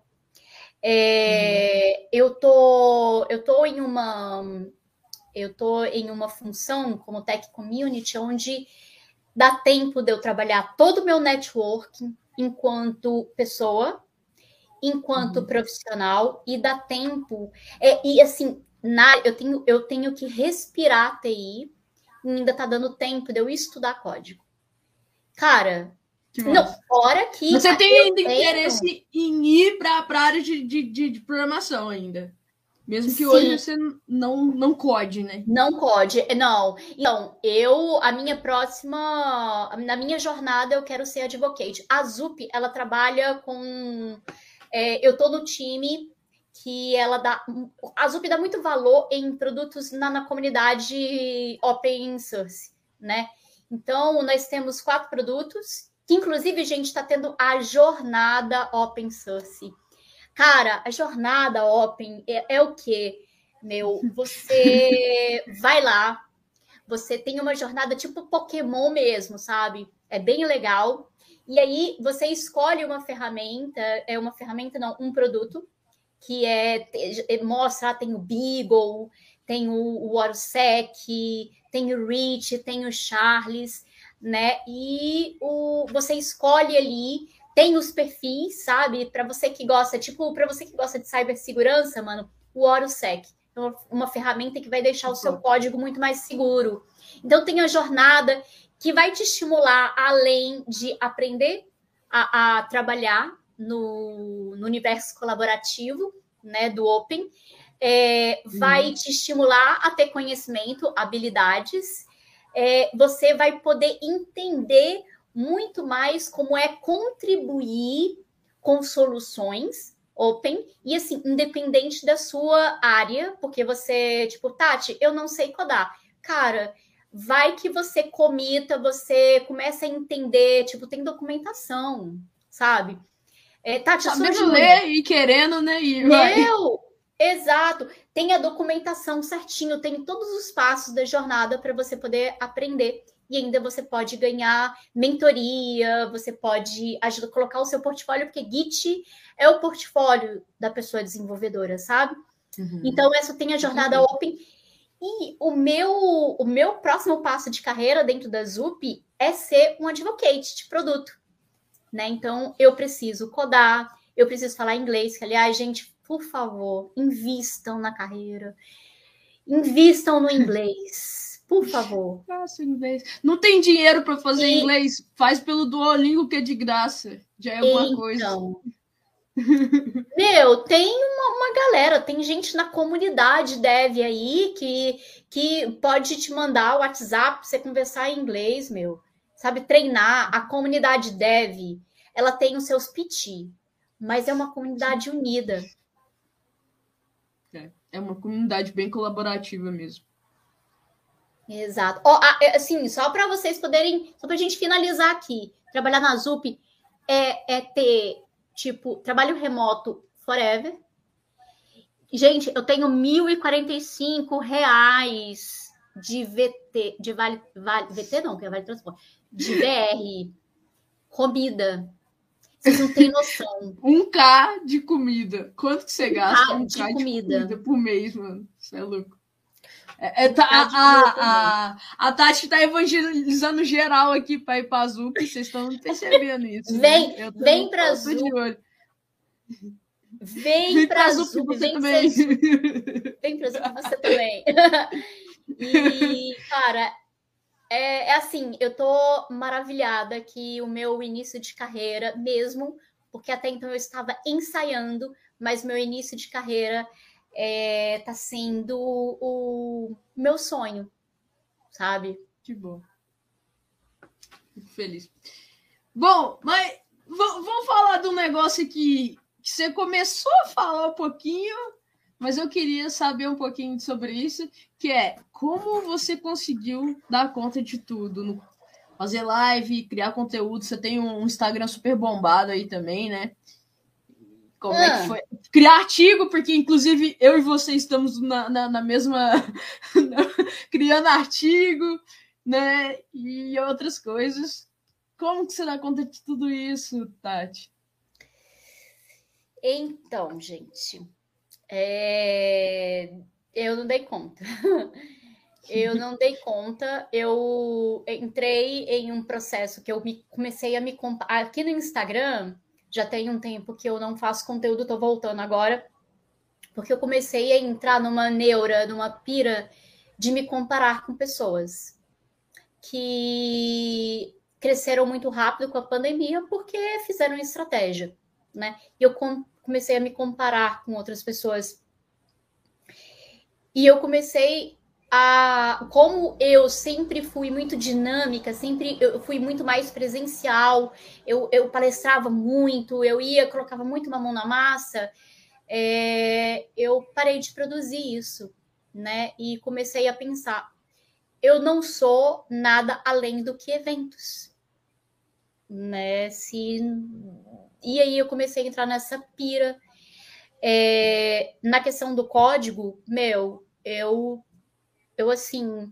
É, uhum. Eu tô, eu tô em uma, eu tô em uma função como tech community onde dá tempo de eu trabalhar todo o meu networking enquanto pessoa, enquanto uhum. profissional e dá tempo. É, e assim, na, eu, tenho, eu tenho que respirar TI ainda tá dando tempo de eu estudar código. Cara, não, fora que. Você tem ainda interesse em ir para a área de, de, de, de, programação ainda. Mesmo que Sim. hoje você não, não code, né? Não code, não. Então, eu, a minha próxima, na minha jornada, eu quero ser advocate. A ZUP, ela trabalha com. É, eu tô no time que ela dá. A ZUP dá muito valor em produtos na, na comunidade open source, né? Então, nós temos quatro produtos, que inclusive a gente está tendo a jornada open source Cara, a jornada Open é, é o quê? Meu, você vai lá, você tem uma jornada tipo Pokémon mesmo, sabe? É bem legal. E aí você escolhe uma ferramenta, é uma ferramenta, não, um produto, que é, é mostra, tem o Beagle, tem o, o Orsec, tem o Rich, tem o Charles, né? E o, você escolhe ali tem os perfis, sabe? Para você que gosta, tipo, para você que gosta de cibersegurança, mano, o OroSec. É uma, uma ferramenta que vai deixar o seu código muito mais seguro. Então tem a jornada que vai te estimular, além de aprender a, a trabalhar no, no, universo colaborativo, né, do Open, é, vai uhum. te estimular a ter conhecimento, habilidades. É, você vai poder entender muito mais como é contribuir com soluções open e assim, independente da sua área, porque você, tipo, Tati, eu não sei codar. Cara, vai que você comita, você começa a entender, tipo, tem documentação, sabe? É, Tati, Sabendo ler e querendo, né? E Meu, exato. Tem a documentação certinho, tem todos os passos da jornada para você poder aprender e ainda você pode ganhar mentoria, você pode ajudar colocar o seu portfólio, porque Git é o portfólio da pessoa desenvolvedora, sabe? Uhum. Então, essa tem a jornada uhum. Open. E o meu, o meu próximo passo de carreira dentro da ZUP é ser um advocate de produto. Né? Então, eu preciso codar, eu preciso falar inglês, que, aliás, gente, por favor, invistam na carreira, invistam no inglês. Por favor. Faça inglês. Não tem dinheiro para fazer e... inglês? Faz pelo Duolingo que é de graça. Já é alguma então... coisa. Meu, tem uma, uma, galera, tem gente na comunidade dev aí que, que pode te mandar o WhatsApp pra você conversar em inglês, meu. Sabe, treinar. A comunidade dev, ela tem os seus piti, mas é uma comunidade unida. É, é uma comunidade bem colaborativa mesmo. Exato. Oh, assim, só para vocês poderem, só para a gente finalizar aqui, trabalhar na ZUP é, é ter, tipo, trabalho remoto forever. Gente, eu tenho R$ reais de VT, de vale, vale, VT não, que é vale transporte, de VR, comida. Vocês não têm noção. Um K de comida. Quanto que você gasta? Um K de, comida. de comida por mês, mano. Isso é louco. É, é, tá, a, a, a, Tati tá evangelizando geral aqui para ir para Azul, que vocês estão percebendo isso. Vem, né? tô, vem para Azul. Vem, vem para Azul, Azul você vem também. Vem para Azul você também. e, cara, é, é, assim, eu tô maravilhada que o meu início de carreira, mesmo, porque até então eu estava ensaiando, mas meu início de carreira é, tá sendo o meu sonho, sabe? Que bom. Fico feliz. Bom, mas vamos falar de um negócio que, que você começou a falar um pouquinho, mas eu queria saber um pouquinho sobre isso, que é como você conseguiu dar conta de tudo, no, fazer live, criar conteúdo. Você tem um Instagram super bombado aí também, né? Como ah. é que ah. foi? Criar artigo, porque inclusive eu e você estamos na, na, na mesma. criando artigo, né? E outras coisas. Como que você dá conta de tudo isso, Tati? Então, gente, é... eu não dei conta. eu não dei conta. Eu entrei em um processo que eu me, comecei a me comparar. Aqui no Instagram, já tem um tempo que eu não faço conteúdo, tô voltando agora, porque eu comecei a entrar numa neura, numa pira de me comparar com pessoas que cresceram muito rápido com a pandemia porque fizeram estratégia, né? E eu comecei a me comparar com outras pessoas e eu comecei a. Como eu sempre fui muito dinâmica, sempre eu fui muito mais presencial, eu, eu palestrava muito, eu ia, colocava muito uma mão na massa, é, eu parei de produzir isso, né? E comecei a pensar: eu não sou nada além do que eventos, né? Se e aí eu comecei a entrar nessa pira. É, na questão do código, meu, eu, eu assim,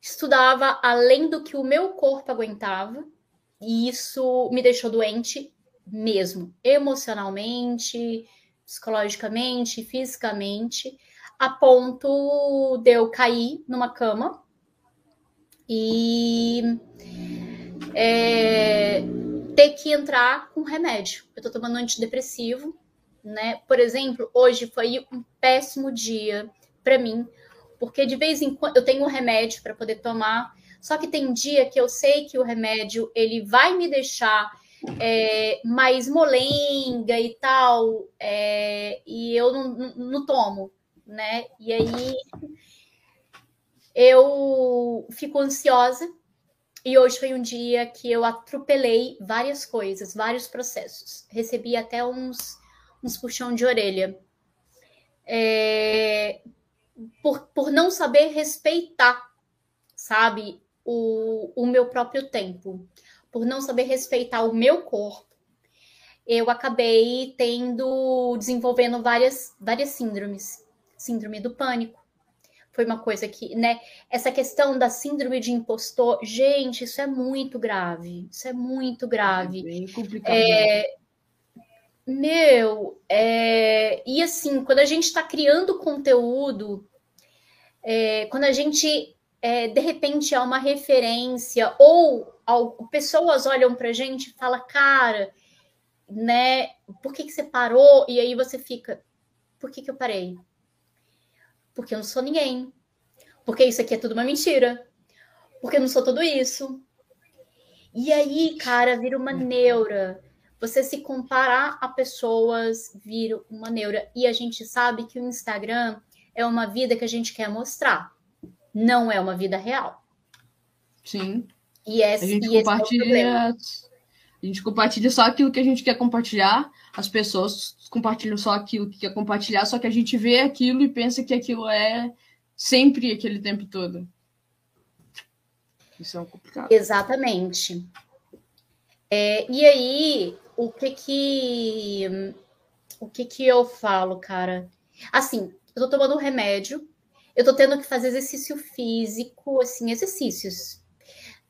estudava além do que o meu corpo aguentava, e isso me deixou doente mesmo, emocionalmente, psicologicamente, fisicamente, a ponto de eu cair numa cama e é, ter que entrar com remédio. Eu tô tomando antidepressivo, né? Por exemplo, hoje foi um péssimo dia para mim, porque de vez em quando eu tenho um remédio para poder tomar, só que tem dia que eu sei que o remédio ele vai me deixar é, mais molenga e tal, é, e eu não, não, não tomo, né? E aí eu fico ansiosa e hoje foi um dia que eu atropelei várias coisas, vários processos. Recebi até uns, uns puxão de orelha. É, por, por não saber respeitar, sabe, o, o meu próprio tempo. Por não saber respeitar o meu corpo, eu acabei tendo, desenvolvendo várias, várias síndromes. Síndrome do pânico, foi uma coisa que, né? Essa questão da síndrome de impostor, gente, isso é muito grave. Isso é muito grave. É bem complicado. É, meu, é, e assim, quando a gente está criando conteúdo, é, quando a gente é, de repente é uma referência, ou pessoas olham pra gente e falam, cara, né, por que, que você parou? E aí você fica, por que, que eu parei? Porque eu não sou ninguém. Porque isso aqui é tudo uma mentira. Porque eu não sou tudo isso. E aí, cara, vira uma neura. Você se comparar a pessoas vira uma neura. E a gente sabe que o Instagram é uma vida que a gente quer mostrar. Não é uma vida real. Sim. E esse, a gente e compartilha. É a gente compartilha só aquilo que a gente quer compartilhar. As pessoas compartilham só aquilo que quer compartilhar, só que a gente vê aquilo e pensa que aquilo é sempre aquele tempo todo. Isso é um complicado. Exatamente. É, e aí, o que que o que que eu falo, cara? Assim, eu tô tomando um remédio, eu tô tendo que fazer exercício físico, assim, exercícios,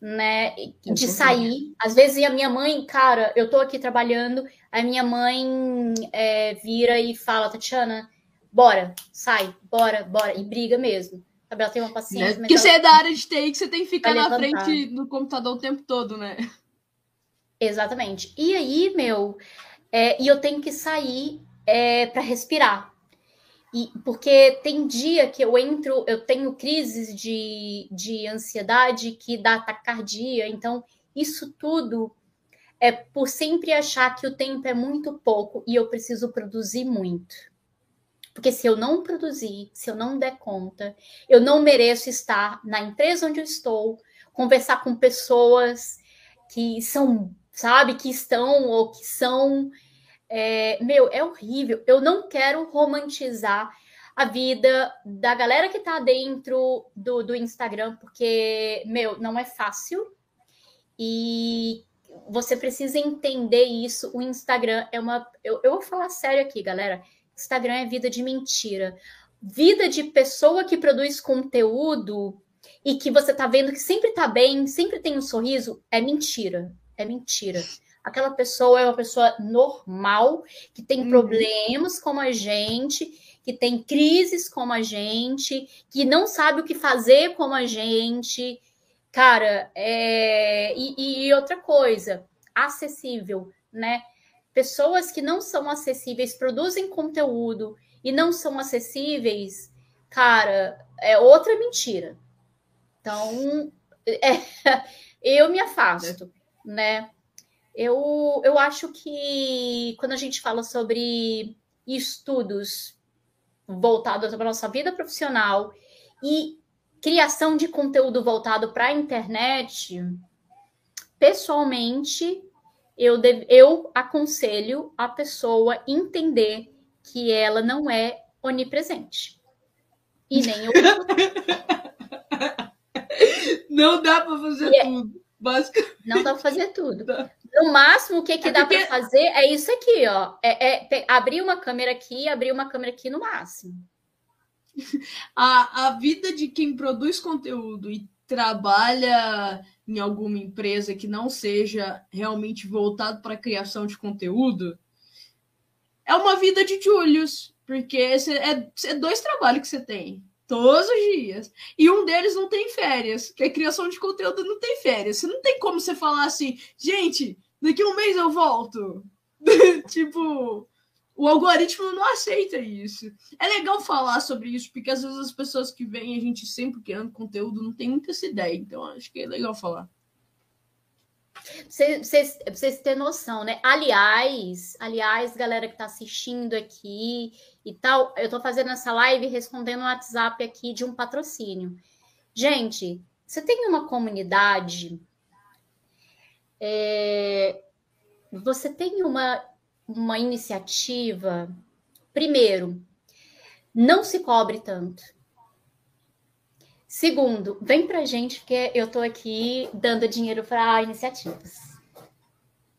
né? De sair. Às vezes a minha mãe, cara, eu tô aqui trabalhando, a minha mãe é, vira e fala, Tatiana, bora, sai, bora, bora, e briga mesmo. Sabe, ela tem uma paciência. Porque ela... você é da área de TI, que você tem que ficar na frente do computador o tempo todo, né? Exatamente. E aí, meu, é, e eu tenho que sair é, para respirar. E, porque tem dia que eu entro, eu tenho crises de, de ansiedade que dá taquicardia, então isso tudo é por sempre achar que o tempo é muito pouco e eu preciso produzir muito. Porque se eu não produzir, se eu não der conta, eu não mereço estar na empresa onde eu estou, conversar com pessoas que são, sabe, que estão ou que são é, meu, é horrível. Eu não quero romantizar a vida da galera que tá dentro do, do Instagram, porque, meu, não é fácil. E você precisa entender isso. O Instagram é uma. Eu, eu vou falar sério aqui, galera. Instagram é vida de mentira. Vida de pessoa que produz conteúdo e que você tá vendo que sempre tá bem, sempre tem um sorriso, é mentira. É mentira. Aquela pessoa é uma pessoa normal, que tem uhum. problemas como a gente, que tem crises como a gente, que não sabe o que fazer como a gente. Cara, é... e, e outra coisa, acessível, né? Pessoas que não são acessíveis produzem conteúdo e não são acessíveis, cara, é outra mentira. Então, é, eu me afasto, né? Eu, eu acho que quando a gente fala sobre estudos, voltado para a nossa vida profissional e criação de conteúdo voltado para a internet, pessoalmente, eu, deve, eu aconselho a pessoa entender que ela não é onipresente. E nem eu. Não dá para fazer é, tudo. Basicamente. Não dá para fazer tudo. No máximo, o que, que é dá porque... para fazer é isso aqui, ó. É, é, abrir uma câmera aqui, abrir uma câmera aqui no máximo. A, a vida de quem produz conteúdo e trabalha em alguma empresa que não seja realmente voltado para a criação de conteúdo é uma vida de Julius, porque é, é dois trabalhos que você tem todos os dias. E um deles não tem férias, que a criação de conteúdo não tem férias. Você não tem como você falar assim, gente, daqui a um mês eu volto. tipo, o algoritmo não aceita isso. É legal falar sobre isso, porque às vezes as pessoas que veem a gente sempre criando conteúdo não tem muita essa ideia. Então, acho que é legal falar. Vocês, vocês terem noção, né? Aliás, aliás, galera que está assistindo aqui e tal, eu estou fazendo essa live respondendo um WhatsApp aqui de um patrocínio. Gente, você tem uma comunidade, é, você tem uma, uma iniciativa, primeiro, não se cobre tanto. Segundo, vem pra gente, porque eu tô aqui dando dinheiro para iniciativas.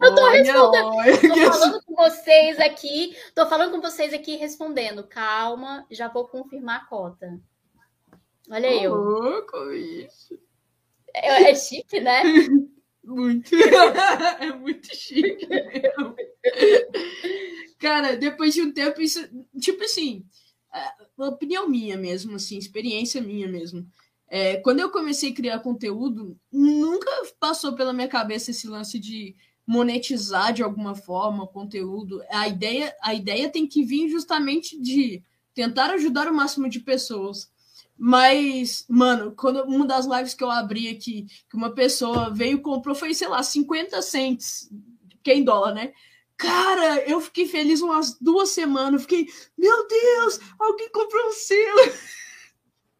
eu tô respondendo. Tô falando com vocês aqui, tô falando com vocês aqui respondendo. Calma, já vou confirmar a cota. Olha oh, eu. Louco isso. É, é chique, né? Muito. é muito chique mesmo. Cara, depois de um tempo, isso. Tipo assim, é, opinião minha mesmo, assim, experiência minha mesmo. É, quando eu comecei a criar conteúdo, nunca passou pela minha cabeça esse lance de monetizar de alguma forma o conteúdo. A ideia, a ideia tem que vir justamente de tentar ajudar o máximo de pessoas. Mas, mano, quando uma das lives que eu abri aqui, que uma pessoa veio e comprou, foi, sei lá, 50 cents, que é dólar, né? Cara, eu fiquei feliz umas duas semanas. Fiquei, meu Deus, alguém comprou um selo.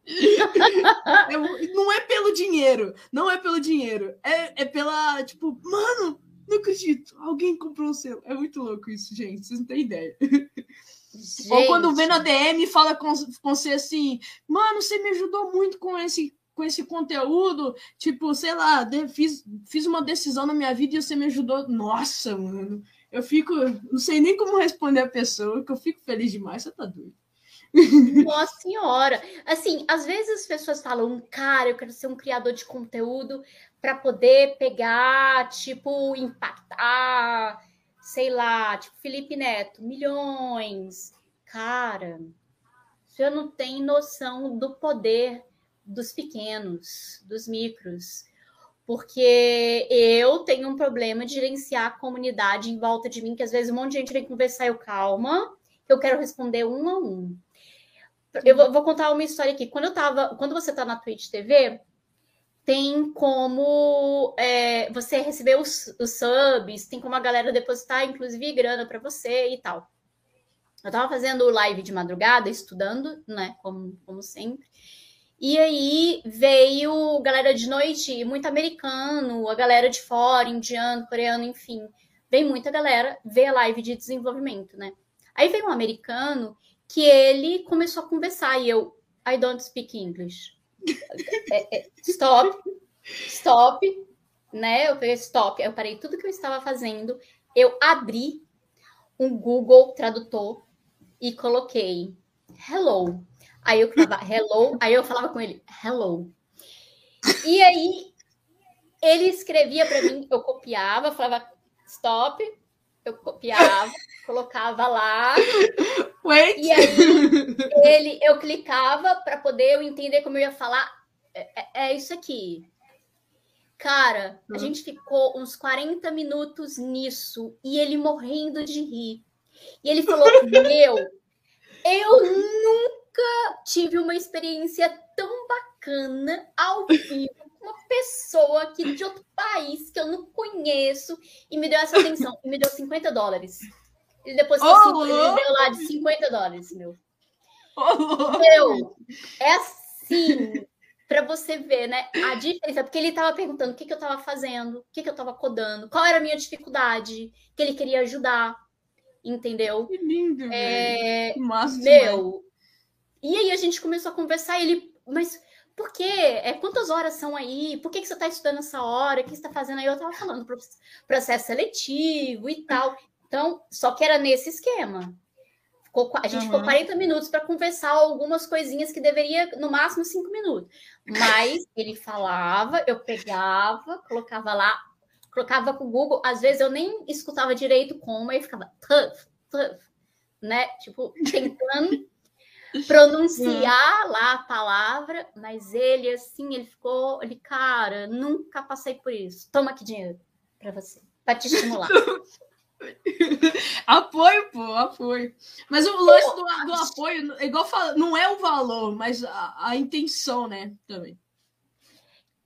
não é pelo dinheiro, não é pelo dinheiro, é, é pela, tipo, mano, não acredito, alguém comprou um selo. É muito louco isso, gente, vocês não têm ideia. Gente. Ou quando vem na DM fala com, com você assim, mano, você me ajudou muito com esse com esse conteúdo, tipo, sei lá, de, fiz, fiz uma decisão na minha vida e você me ajudou. Nossa, mano, eu fico, não sei nem como responder a pessoa, que eu fico feliz demais, você tá doido. Nossa senhora! Assim, às vezes as pessoas falam, cara, eu quero ser um criador de conteúdo para poder pegar, tipo, impactar, sei lá, tipo Felipe Neto, milhões. Cara, você não tem noção do poder dos pequenos, dos micros porque eu tenho um problema de gerenciar a comunidade em volta de mim, que às vezes um monte de gente vem conversar, eu calma, eu quero responder um a um. Eu vou, contar uma história aqui. Quando eu tava, quando você tá na Twitch TV, tem como é, você receber os, os, subs, tem como a galera depositar, inclusive, grana para você e tal. Eu tava fazendo live de madrugada, estudando, né, como, como sempre. E aí veio galera de noite, muito americano, a galera de fora, indiano, coreano, enfim. Vem muita galera ver a live de desenvolvimento, né? Aí veio um americano que ele começou a conversar e eu, I don't speak English. É, é, stop, stop, né? Eu falei stop, eu parei tudo que eu estava fazendo, eu abri um Google Tradutor e coloquei hello. Aí eu falava hello, aí eu falava com ele hello. E aí ele escrevia para mim, eu copiava, falava stop, eu copiava, colocava lá. Wait. E aí ele, eu clicava para poder eu entender como eu ia falar. É, é, é isso aqui. Cara, a hum. gente ficou uns 40 minutos nisso e ele morrendo de rir. E ele falou: Meu, eu nunca tive uma experiência tão bacana ao vivo uma pessoa aqui de outro país que eu não conheço e me deu essa atenção e me deu 50 dólares. Ele depositou oh, cinco, ele deu lá de 50 dólares, meu. Oh, meu, é assim, para você ver, né, a diferença, porque ele estava perguntando o que, que eu estava fazendo, o que, que eu estava codando, qual era a minha dificuldade, que ele queria ajudar, entendeu? Que lindo, é, velho. Massa, meu. E aí a gente começou a conversar, ele, mas por quê? É, quantas horas são aí? Por que, que você está estudando essa hora? O que você está fazendo aí? Eu estava falando processo seletivo e tal. Então, só que era nesse esquema. Ficou, a gente uhum. ficou 40 minutos para conversar algumas coisinhas que deveria, no máximo, 5 minutos. Mas ele falava, eu pegava, colocava lá, colocava com o Google. Às vezes eu nem escutava direito como, aí ficava tough, tough, né? Tipo, tentando pronunciar lá a palavra, mas ele, assim, ele ficou, ele, cara, nunca passei por isso. Toma aqui dinheiro para você, para te estimular. apoio, pô, apoio. Mas o lance do, do apoio, igual fala, não é o valor, mas a, a intenção, né? Também.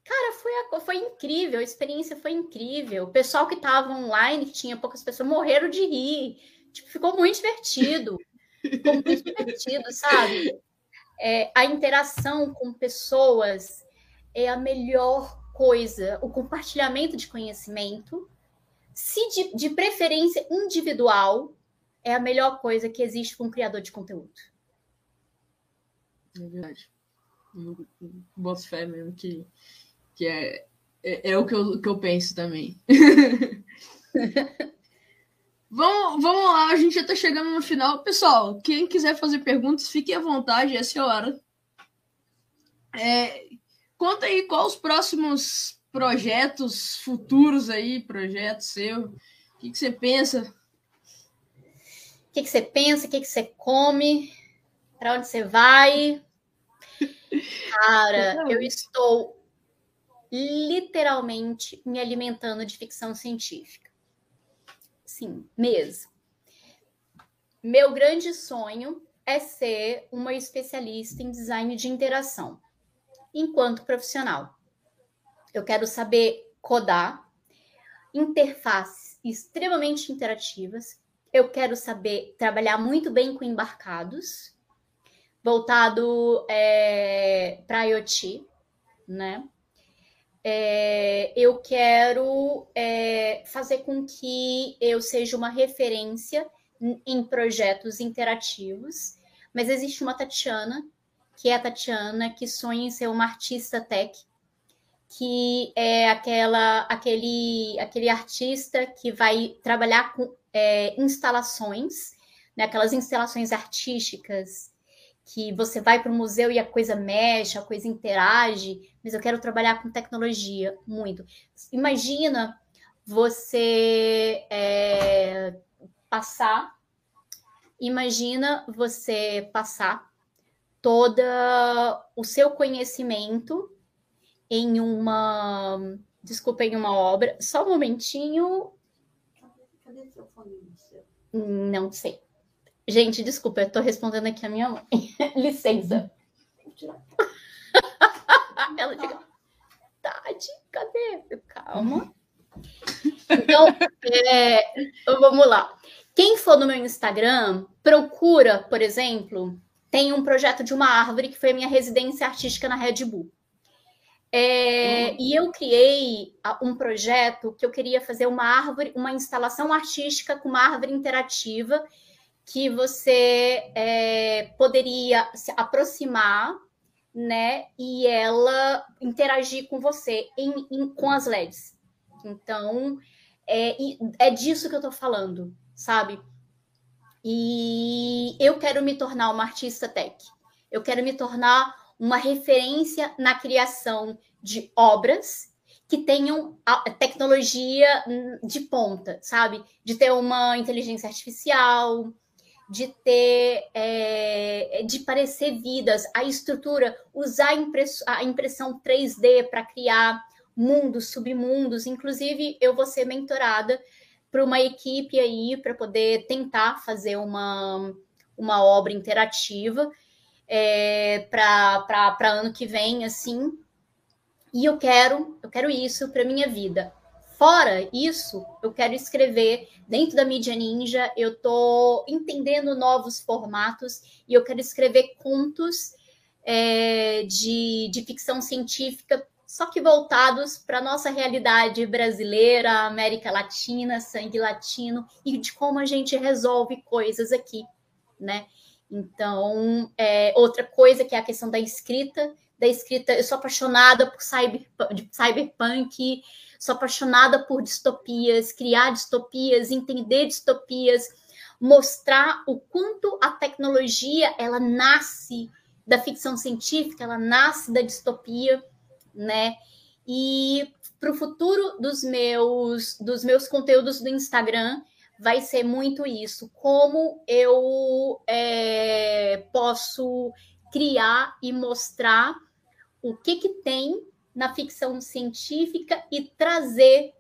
Cara, foi, foi incrível, a experiência foi incrível. O pessoal que estava online, que tinha poucas pessoas, morreram de rir. Tipo, ficou muito divertido. Ficou divertido, sabe? É, a interação com pessoas é a melhor coisa. O compartilhamento de conhecimento se de, de preferência individual, é a melhor coisa que existe para um criador de conteúdo. É verdade. Boto fé mesmo que, que é, é, é, o que eu, que eu penso também. vamos, vamos lá, a gente já está chegando no final. Pessoal, quem quiser fazer perguntas, fique à vontade, essa é a hora. É, conta aí quais os próximos projetos futuros aí, projeto seu? O que, que você pensa? O que, que você pensa? O que, que você come? Para onde você vai? Cara, eu estou literalmente me alimentando de ficção científica. Sim, mesmo. Meu grande sonho é ser uma especialista em design de interação enquanto profissional. Eu quero saber codar, interfaces extremamente interativas. Eu quero saber trabalhar muito bem com embarcados, voltado é, para IoT, né? É, eu quero é, fazer com que eu seja uma referência em projetos interativos, mas existe uma Tatiana, que é a Tatiana, que sonha em ser uma artista tech, que é aquela, aquele, aquele artista que vai trabalhar com é, instalações, né, aquelas instalações artísticas que você vai para o museu e a coisa mexe, a coisa interage, mas eu quero trabalhar com tecnologia muito. Imagina você é, passar, imagina você passar todo o seu conhecimento em uma. Desculpa, em uma obra. Só um momentinho. Cadê seu fone? Não sei. Gente, desculpa, eu tô respondendo aqui a minha mãe. Licença. Ela diga, Tati, cadê? Calma. Então, é, vamos lá. Quem for no meu Instagram, procura, por exemplo, tem um projeto de uma árvore que foi a minha residência artística na Red Bull. É, uhum. E eu criei um projeto que eu queria fazer uma árvore, uma instalação artística com uma árvore interativa que você é, poderia se aproximar, né? E ela interagir com você em, em, com as LEDs. Então, é, é disso que eu tô falando, sabe? E eu quero me tornar uma artista tech. Eu quero me tornar uma referência na criação de obras que tenham tecnologia hum, de ponta, sabe? De ter uma inteligência artificial, de ter, é, de parecer vidas, a estrutura, usar a impressão 3D para criar mundos, submundos. Inclusive, eu vou ser mentorada por uma equipe aí para poder tentar fazer uma, uma obra interativa é, para ano que vem, assim. E eu quero, eu quero isso para minha vida. Fora isso, eu quero escrever dentro da mídia ninja, eu estou entendendo novos formatos e eu quero escrever contos é, de, de ficção científica, só que voltados para a nossa realidade brasileira, América Latina, sangue latino, e de como a gente resolve coisas aqui, né? Então, é, outra coisa que é a questão da escrita, da escrita, eu sou apaixonada por cyber, cyberpunk, Sou apaixonada por distopias, criar distopias, entender distopias, mostrar o quanto a tecnologia ela nasce da ficção científica, ela nasce da distopia, né? E para o futuro dos meus dos meus conteúdos do Instagram vai ser muito isso, como eu é, posso criar e mostrar o que que tem na ficção científica e trazer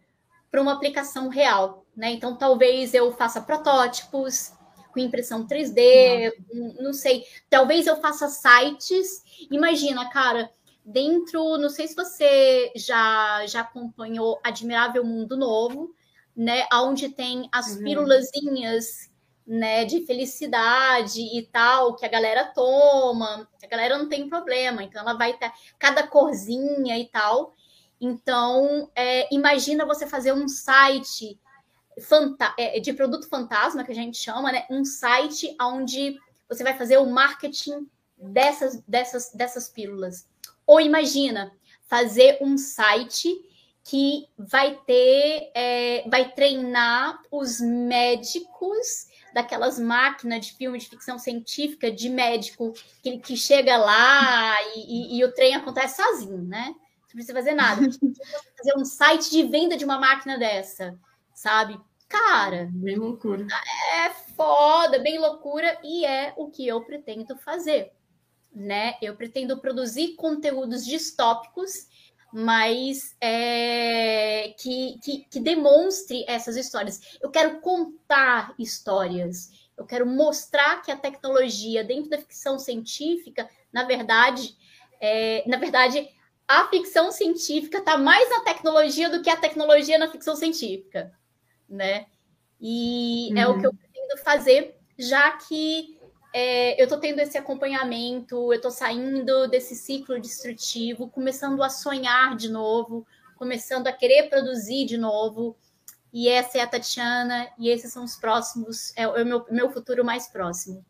para uma aplicação real, né? Então, talvez eu faça protótipos com impressão 3D, não sei. Talvez eu faça sites. Imagina, cara, dentro, não sei se você já já acompanhou Admirável Mundo Novo, né? Onde tem as uhum. pílulazinhas né, de felicidade e tal, que a galera toma, a galera não tem problema, então ela vai ter cada corzinha e tal. Então, é, imagina você fazer um site é, de produto fantasma, que a gente chama, né? Um site onde você vai fazer o marketing dessas, dessas, dessas pílulas. Ou imagina fazer um site que vai ter, é, vai treinar os médicos daquelas máquinas de filme de ficção científica de médico que, que chega lá e, e, e o trem acontece sozinho, né? Não precisa fazer nada. fazer um site de venda de uma máquina dessa, sabe? Cara, bem loucura. É foda, bem loucura e é o que eu pretendo fazer, né? Eu pretendo produzir conteúdos distópicos mas é, que, que, que demonstre essas histórias. Eu quero contar histórias, eu quero mostrar que a tecnologia dentro da ficção científica, na verdade, é, na verdade, a ficção científica está mais na tecnologia do que a tecnologia na ficção científica, né? E uhum. é o que eu uhum. pretendo fazer, já que é, eu estou tendo esse acompanhamento, eu estou saindo desse ciclo destrutivo, começando a sonhar de novo, começando a querer produzir de novo. E essa é a Tatiana, e esses são os próximos, é o meu, meu futuro mais próximo.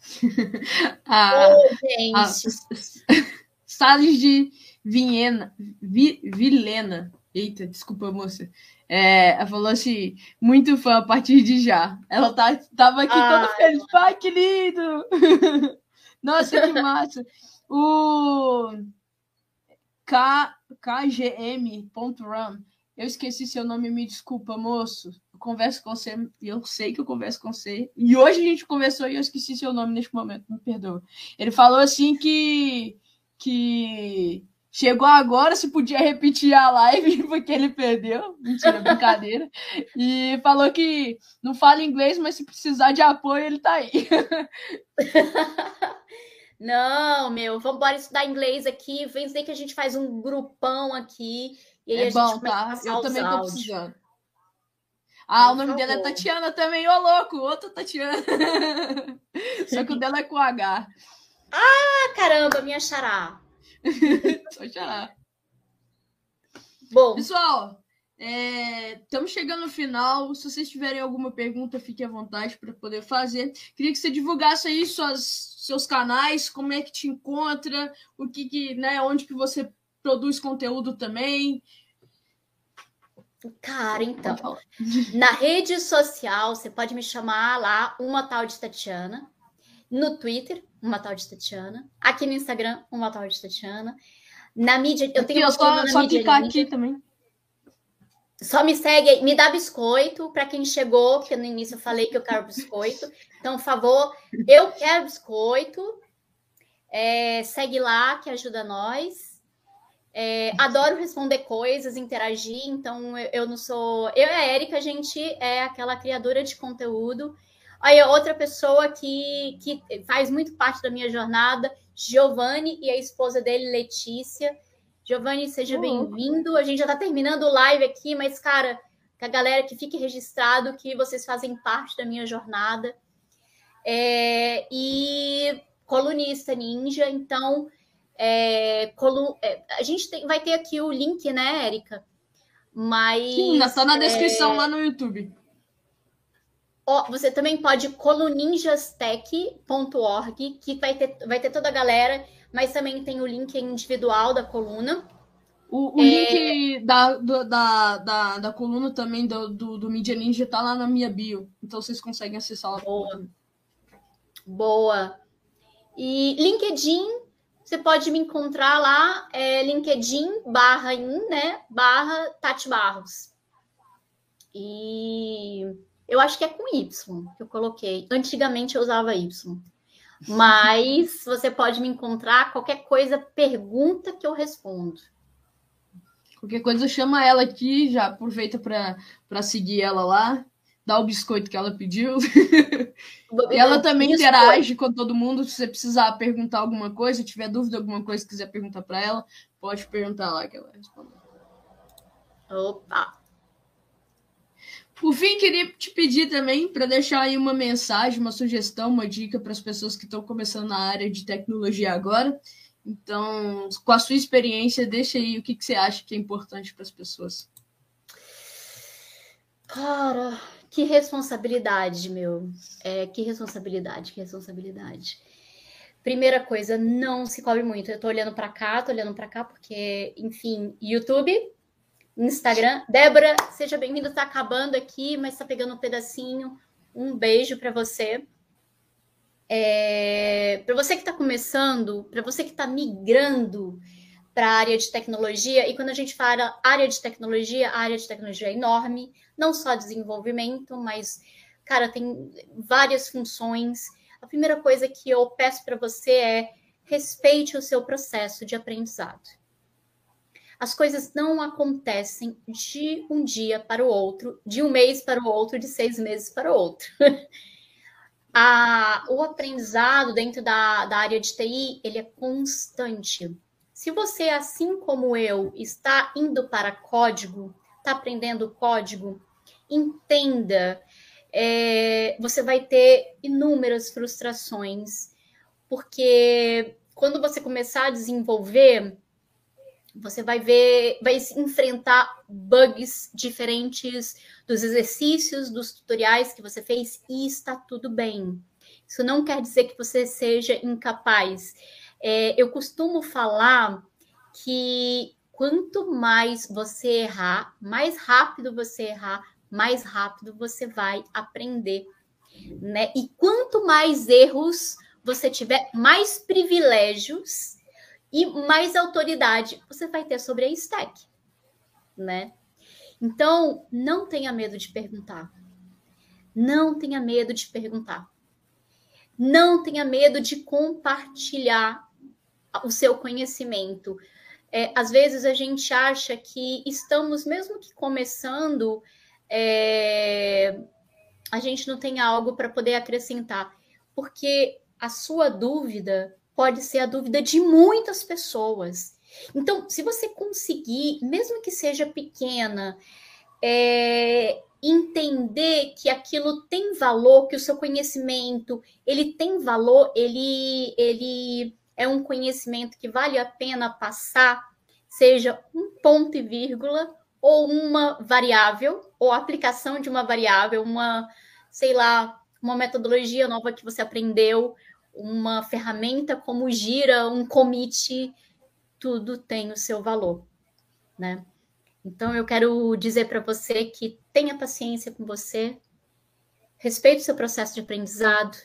ah, oh, gente. Ah, Salles de Vinhena, Vi, Vilena. Eita, desculpa, moça. É, ela falou assim, muito fã a partir de já. Ela tá, tava aqui ah, toda feliz. Pai, que lindo! Nossa, que massa! O K, KGM.run. Eu esqueci seu nome, me desculpa, moço. Eu converso com você, eu sei que eu converso com você. E hoje a gente conversou e eu esqueci seu nome neste momento, me perdoa. Ele falou assim que que Chegou agora, se podia repetir a live, porque ele perdeu. Mentira, brincadeira. E falou que não fala inglês, mas se precisar de apoio, ele tá aí. Não, meu, vamos embora estudar inglês aqui. Vem dizer que a gente faz um grupão aqui. E é a bom, tá? Eu também tô precisando. Ah, Por o nome favor. dela é Tatiana também, ô louco, outra Tatiana. Só que o dela é com H. Ah, caramba, minha xará. Só chorar. Bom. Pessoal, estamos é, chegando no final. Se vocês tiverem alguma pergunta, fique à vontade para poder fazer. Queria que você divulgasse aí suas, seus canais, como é que te encontra, o que, que né, onde que você produz conteúdo também. Cara, então, na rede social, você pode me chamar lá, uma tal de Tatiana. No Twitter, uma tal de Tatiana. Aqui no Instagram, uma tal de Tatiana. Na mídia, eu tenho eu só, só clicar aqui também. Só me segue, me dá biscoito para quem chegou, porque no início eu falei que eu quero biscoito. Então, por favor, eu quero biscoito. É, segue lá, que ajuda nós. É, adoro responder coisas, interagir. Então, eu, eu não sou. Eu e a Erika, a gente é aquela criadora de conteúdo Aí outra pessoa que, que faz muito parte da minha jornada, Giovanni e a esposa dele, Letícia. Giovanni, seja bem-vindo. A gente já está terminando o live aqui, mas, cara, que a galera que fique registrado que vocês fazem parte da minha jornada. É, e colunista ninja, então é, colu é, a gente tem, vai ter aqui o link, né, Érica? Mas. Sim, está na descrição é, lá no YouTube. Você também pode coluninjastech.org, que vai ter, vai ter toda a galera, mas também tem o link individual da coluna. O, o é... link da, do, da, da, da coluna também do, do, do Media Ninja tá lá na minha bio. Então vocês conseguem acessar lá. Boa. Boa. E LinkedIn, você pode me encontrar lá, é LinkedIn barra in, né? Barra Tati Barros. E eu acho que é com Y que eu coloquei. Antigamente eu usava Y. Mas você pode me encontrar, qualquer coisa, pergunta que eu respondo. Qualquer coisa, chama ela aqui, já aproveita para seguir ela lá dá o biscoito que ela pediu. e ela também biscoito. interage com todo mundo. Se você precisar perguntar alguma coisa, tiver dúvida alguma coisa, quiser perguntar para ela, pode perguntar lá que ela vai responder. Opa! Por fim, queria te pedir também para deixar aí uma mensagem, uma sugestão, uma dica para as pessoas que estão começando na área de tecnologia agora. Então, com a sua experiência, deixa aí o que, que você acha que é importante para as pessoas. Cara, que responsabilidade, meu. É, que responsabilidade, que responsabilidade. Primeira coisa, não se cobre muito. Eu tô olhando para cá, tô olhando para cá, porque, enfim, YouTube, Instagram. Débora, seja bem-vinda. Tá acabando aqui, mas tá pegando um pedacinho. Um beijo para você. É, para você que está começando, para você que está migrando para a área de tecnologia, e quando a gente fala área de tecnologia, a área de tecnologia é enorme, não só desenvolvimento, mas, cara, tem várias funções. A primeira coisa que eu peço para você é respeite o seu processo de aprendizado. As coisas não acontecem de um dia para o outro, de um mês para o outro, de seis meses para o outro. A, o aprendizado dentro da, da área de TI, ele é constante. Se você, assim como eu, está indo para código, está aprendendo código, entenda, é, você vai ter inúmeras frustrações, porque quando você começar a desenvolver, você vai ver, vai enfrentar bugs diferentes dos exercícios, dos tutoriais que você fez e está tudo bem. Isso não quer dizer que você seja incapaz. É, eu costumo falar que quanto mais você errar, mais rápido você errar, mais rápido você vai aprender, né? E quanto mais erros você tiver, mais privilégios e mais autoridade você vai ter sobre a stack, né? Então, não tenha medo de perguntar. Não tenha medo de perguntar. Não tenha medo de compartilhar o seu conhecimento. É, às vezes a gente acha que estamos, mesmo que começando, é, a gente não tem algo para poder acrescentar, porque a sua dúvida pode ser a dúvida de muitas pessoas. Então, se você conseguir, mesmo que seja pequena, é, entender que aquilo tem valor, que o seu conhecimento ele tem valor, ele, ele é um conhecimento que vale a pena passar, seja um ponto e vírgula ou uma variável, ou aplicação de uma variável, uma, sei lá, uma metodologia nova que você aprendeu, uma ferramenta como gira, um commit, tudo tem o seu valor, né? Então eu quero dizer para você que tenha paciência com você, respeite o seu processo de aprendizado,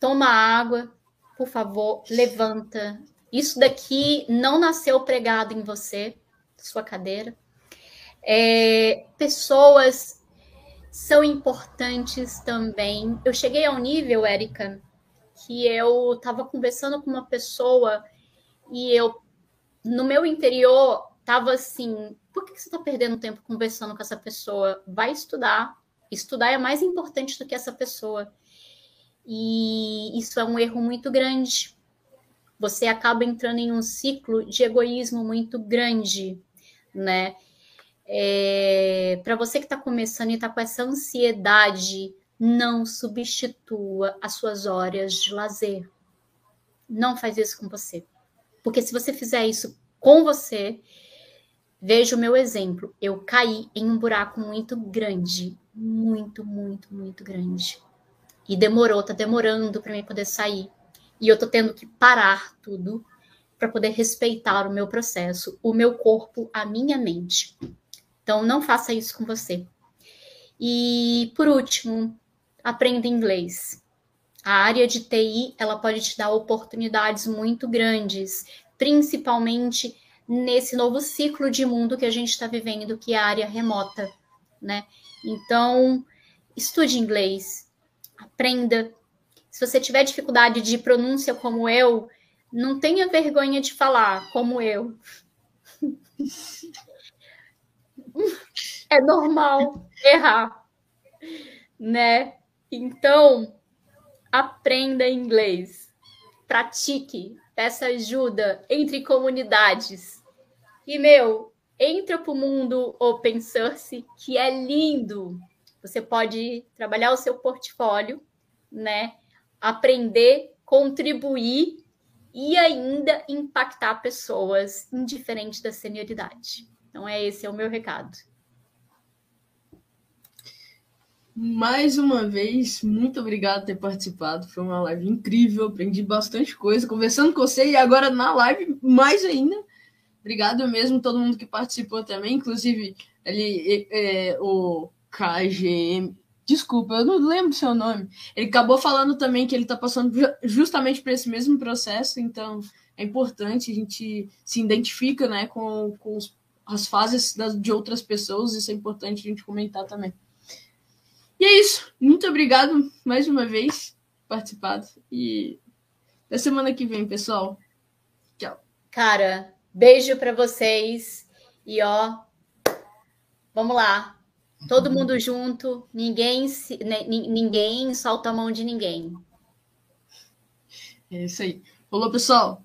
toma água, por favor, levanta. Isso daqui não nasceu pregado em você, sua cadeira. É, pessoas são importantes também. Eu cheguei ao nível, Érica, que eu estava conversando com uma pessoa e eu, no meu interior, estava assim: por que você está perdendo tempo conversando com essa pessoa? Vai estudar. Estudar é mais importante do que essa pessoa. E isso é um erro muito grande. você acaba entrando em um ciclo de egoísmo muito grande, né? É, para você que está começando e está com essa ansiedade, não substitua as suas horas de lazer. Não faz isso com você. Porque se você fizer isso com você, veja o meu exemplo. Eu caí em um buraco muito grande. Muito, muito, muito grande. E demorou, tá demorando para mim poder sair. E eu tô tendo que parar tudo para poder respeitar o meu processo, o meu corpo, a minha mente. Então, não faça isso com você. E, por último, aprenda inglês. A área de TI, ela pode te dar oportunidades muito grandes, principalmente nesse novo ciclo de mundo que a gente está vivendo, que é a área remota, né? Então, estude inglês, aprenda. Se você tiver dificuldade de pronúncia como eu, não tenha vergonha de falar como eu. é normal errar, né? Então, aprenda inglês, pratique, peça ajuda, entre comunidades. E, meu, entra para o mundo open source, que é lindo. Você pode trabalhar o seu portfólio, né? Aprender, contribuir e ainda impactar pessoas, indiferente da senioridade. Então, é esse é o meu recado. Mais uma vez, muito obrigado por ter participado. Foi uma live incrível, aprendi bastante coisa conversando com você e agora na live mais ainda. Obrigado mesmo todo mundo que participou também, inclusive ali é, o KGM. Desculpa, eu não lembro seu nome. Ele acabou falando também que ele está passando justamente por esse mesmo processo, então é importante a gente se identifica né, com, com as fases das, de outras pessoas, isso é importante a gente comentar também. E é isso. Muito obrigado mais uma vez por participado. E até semana que vem, pessoal. Tchau. Cara, beijo para vocês. E ó, vamos lá. Todo uhum. mundo junto, ninguém ninguém solta a mão de ninguém. É isso aí. Falou, pessoal.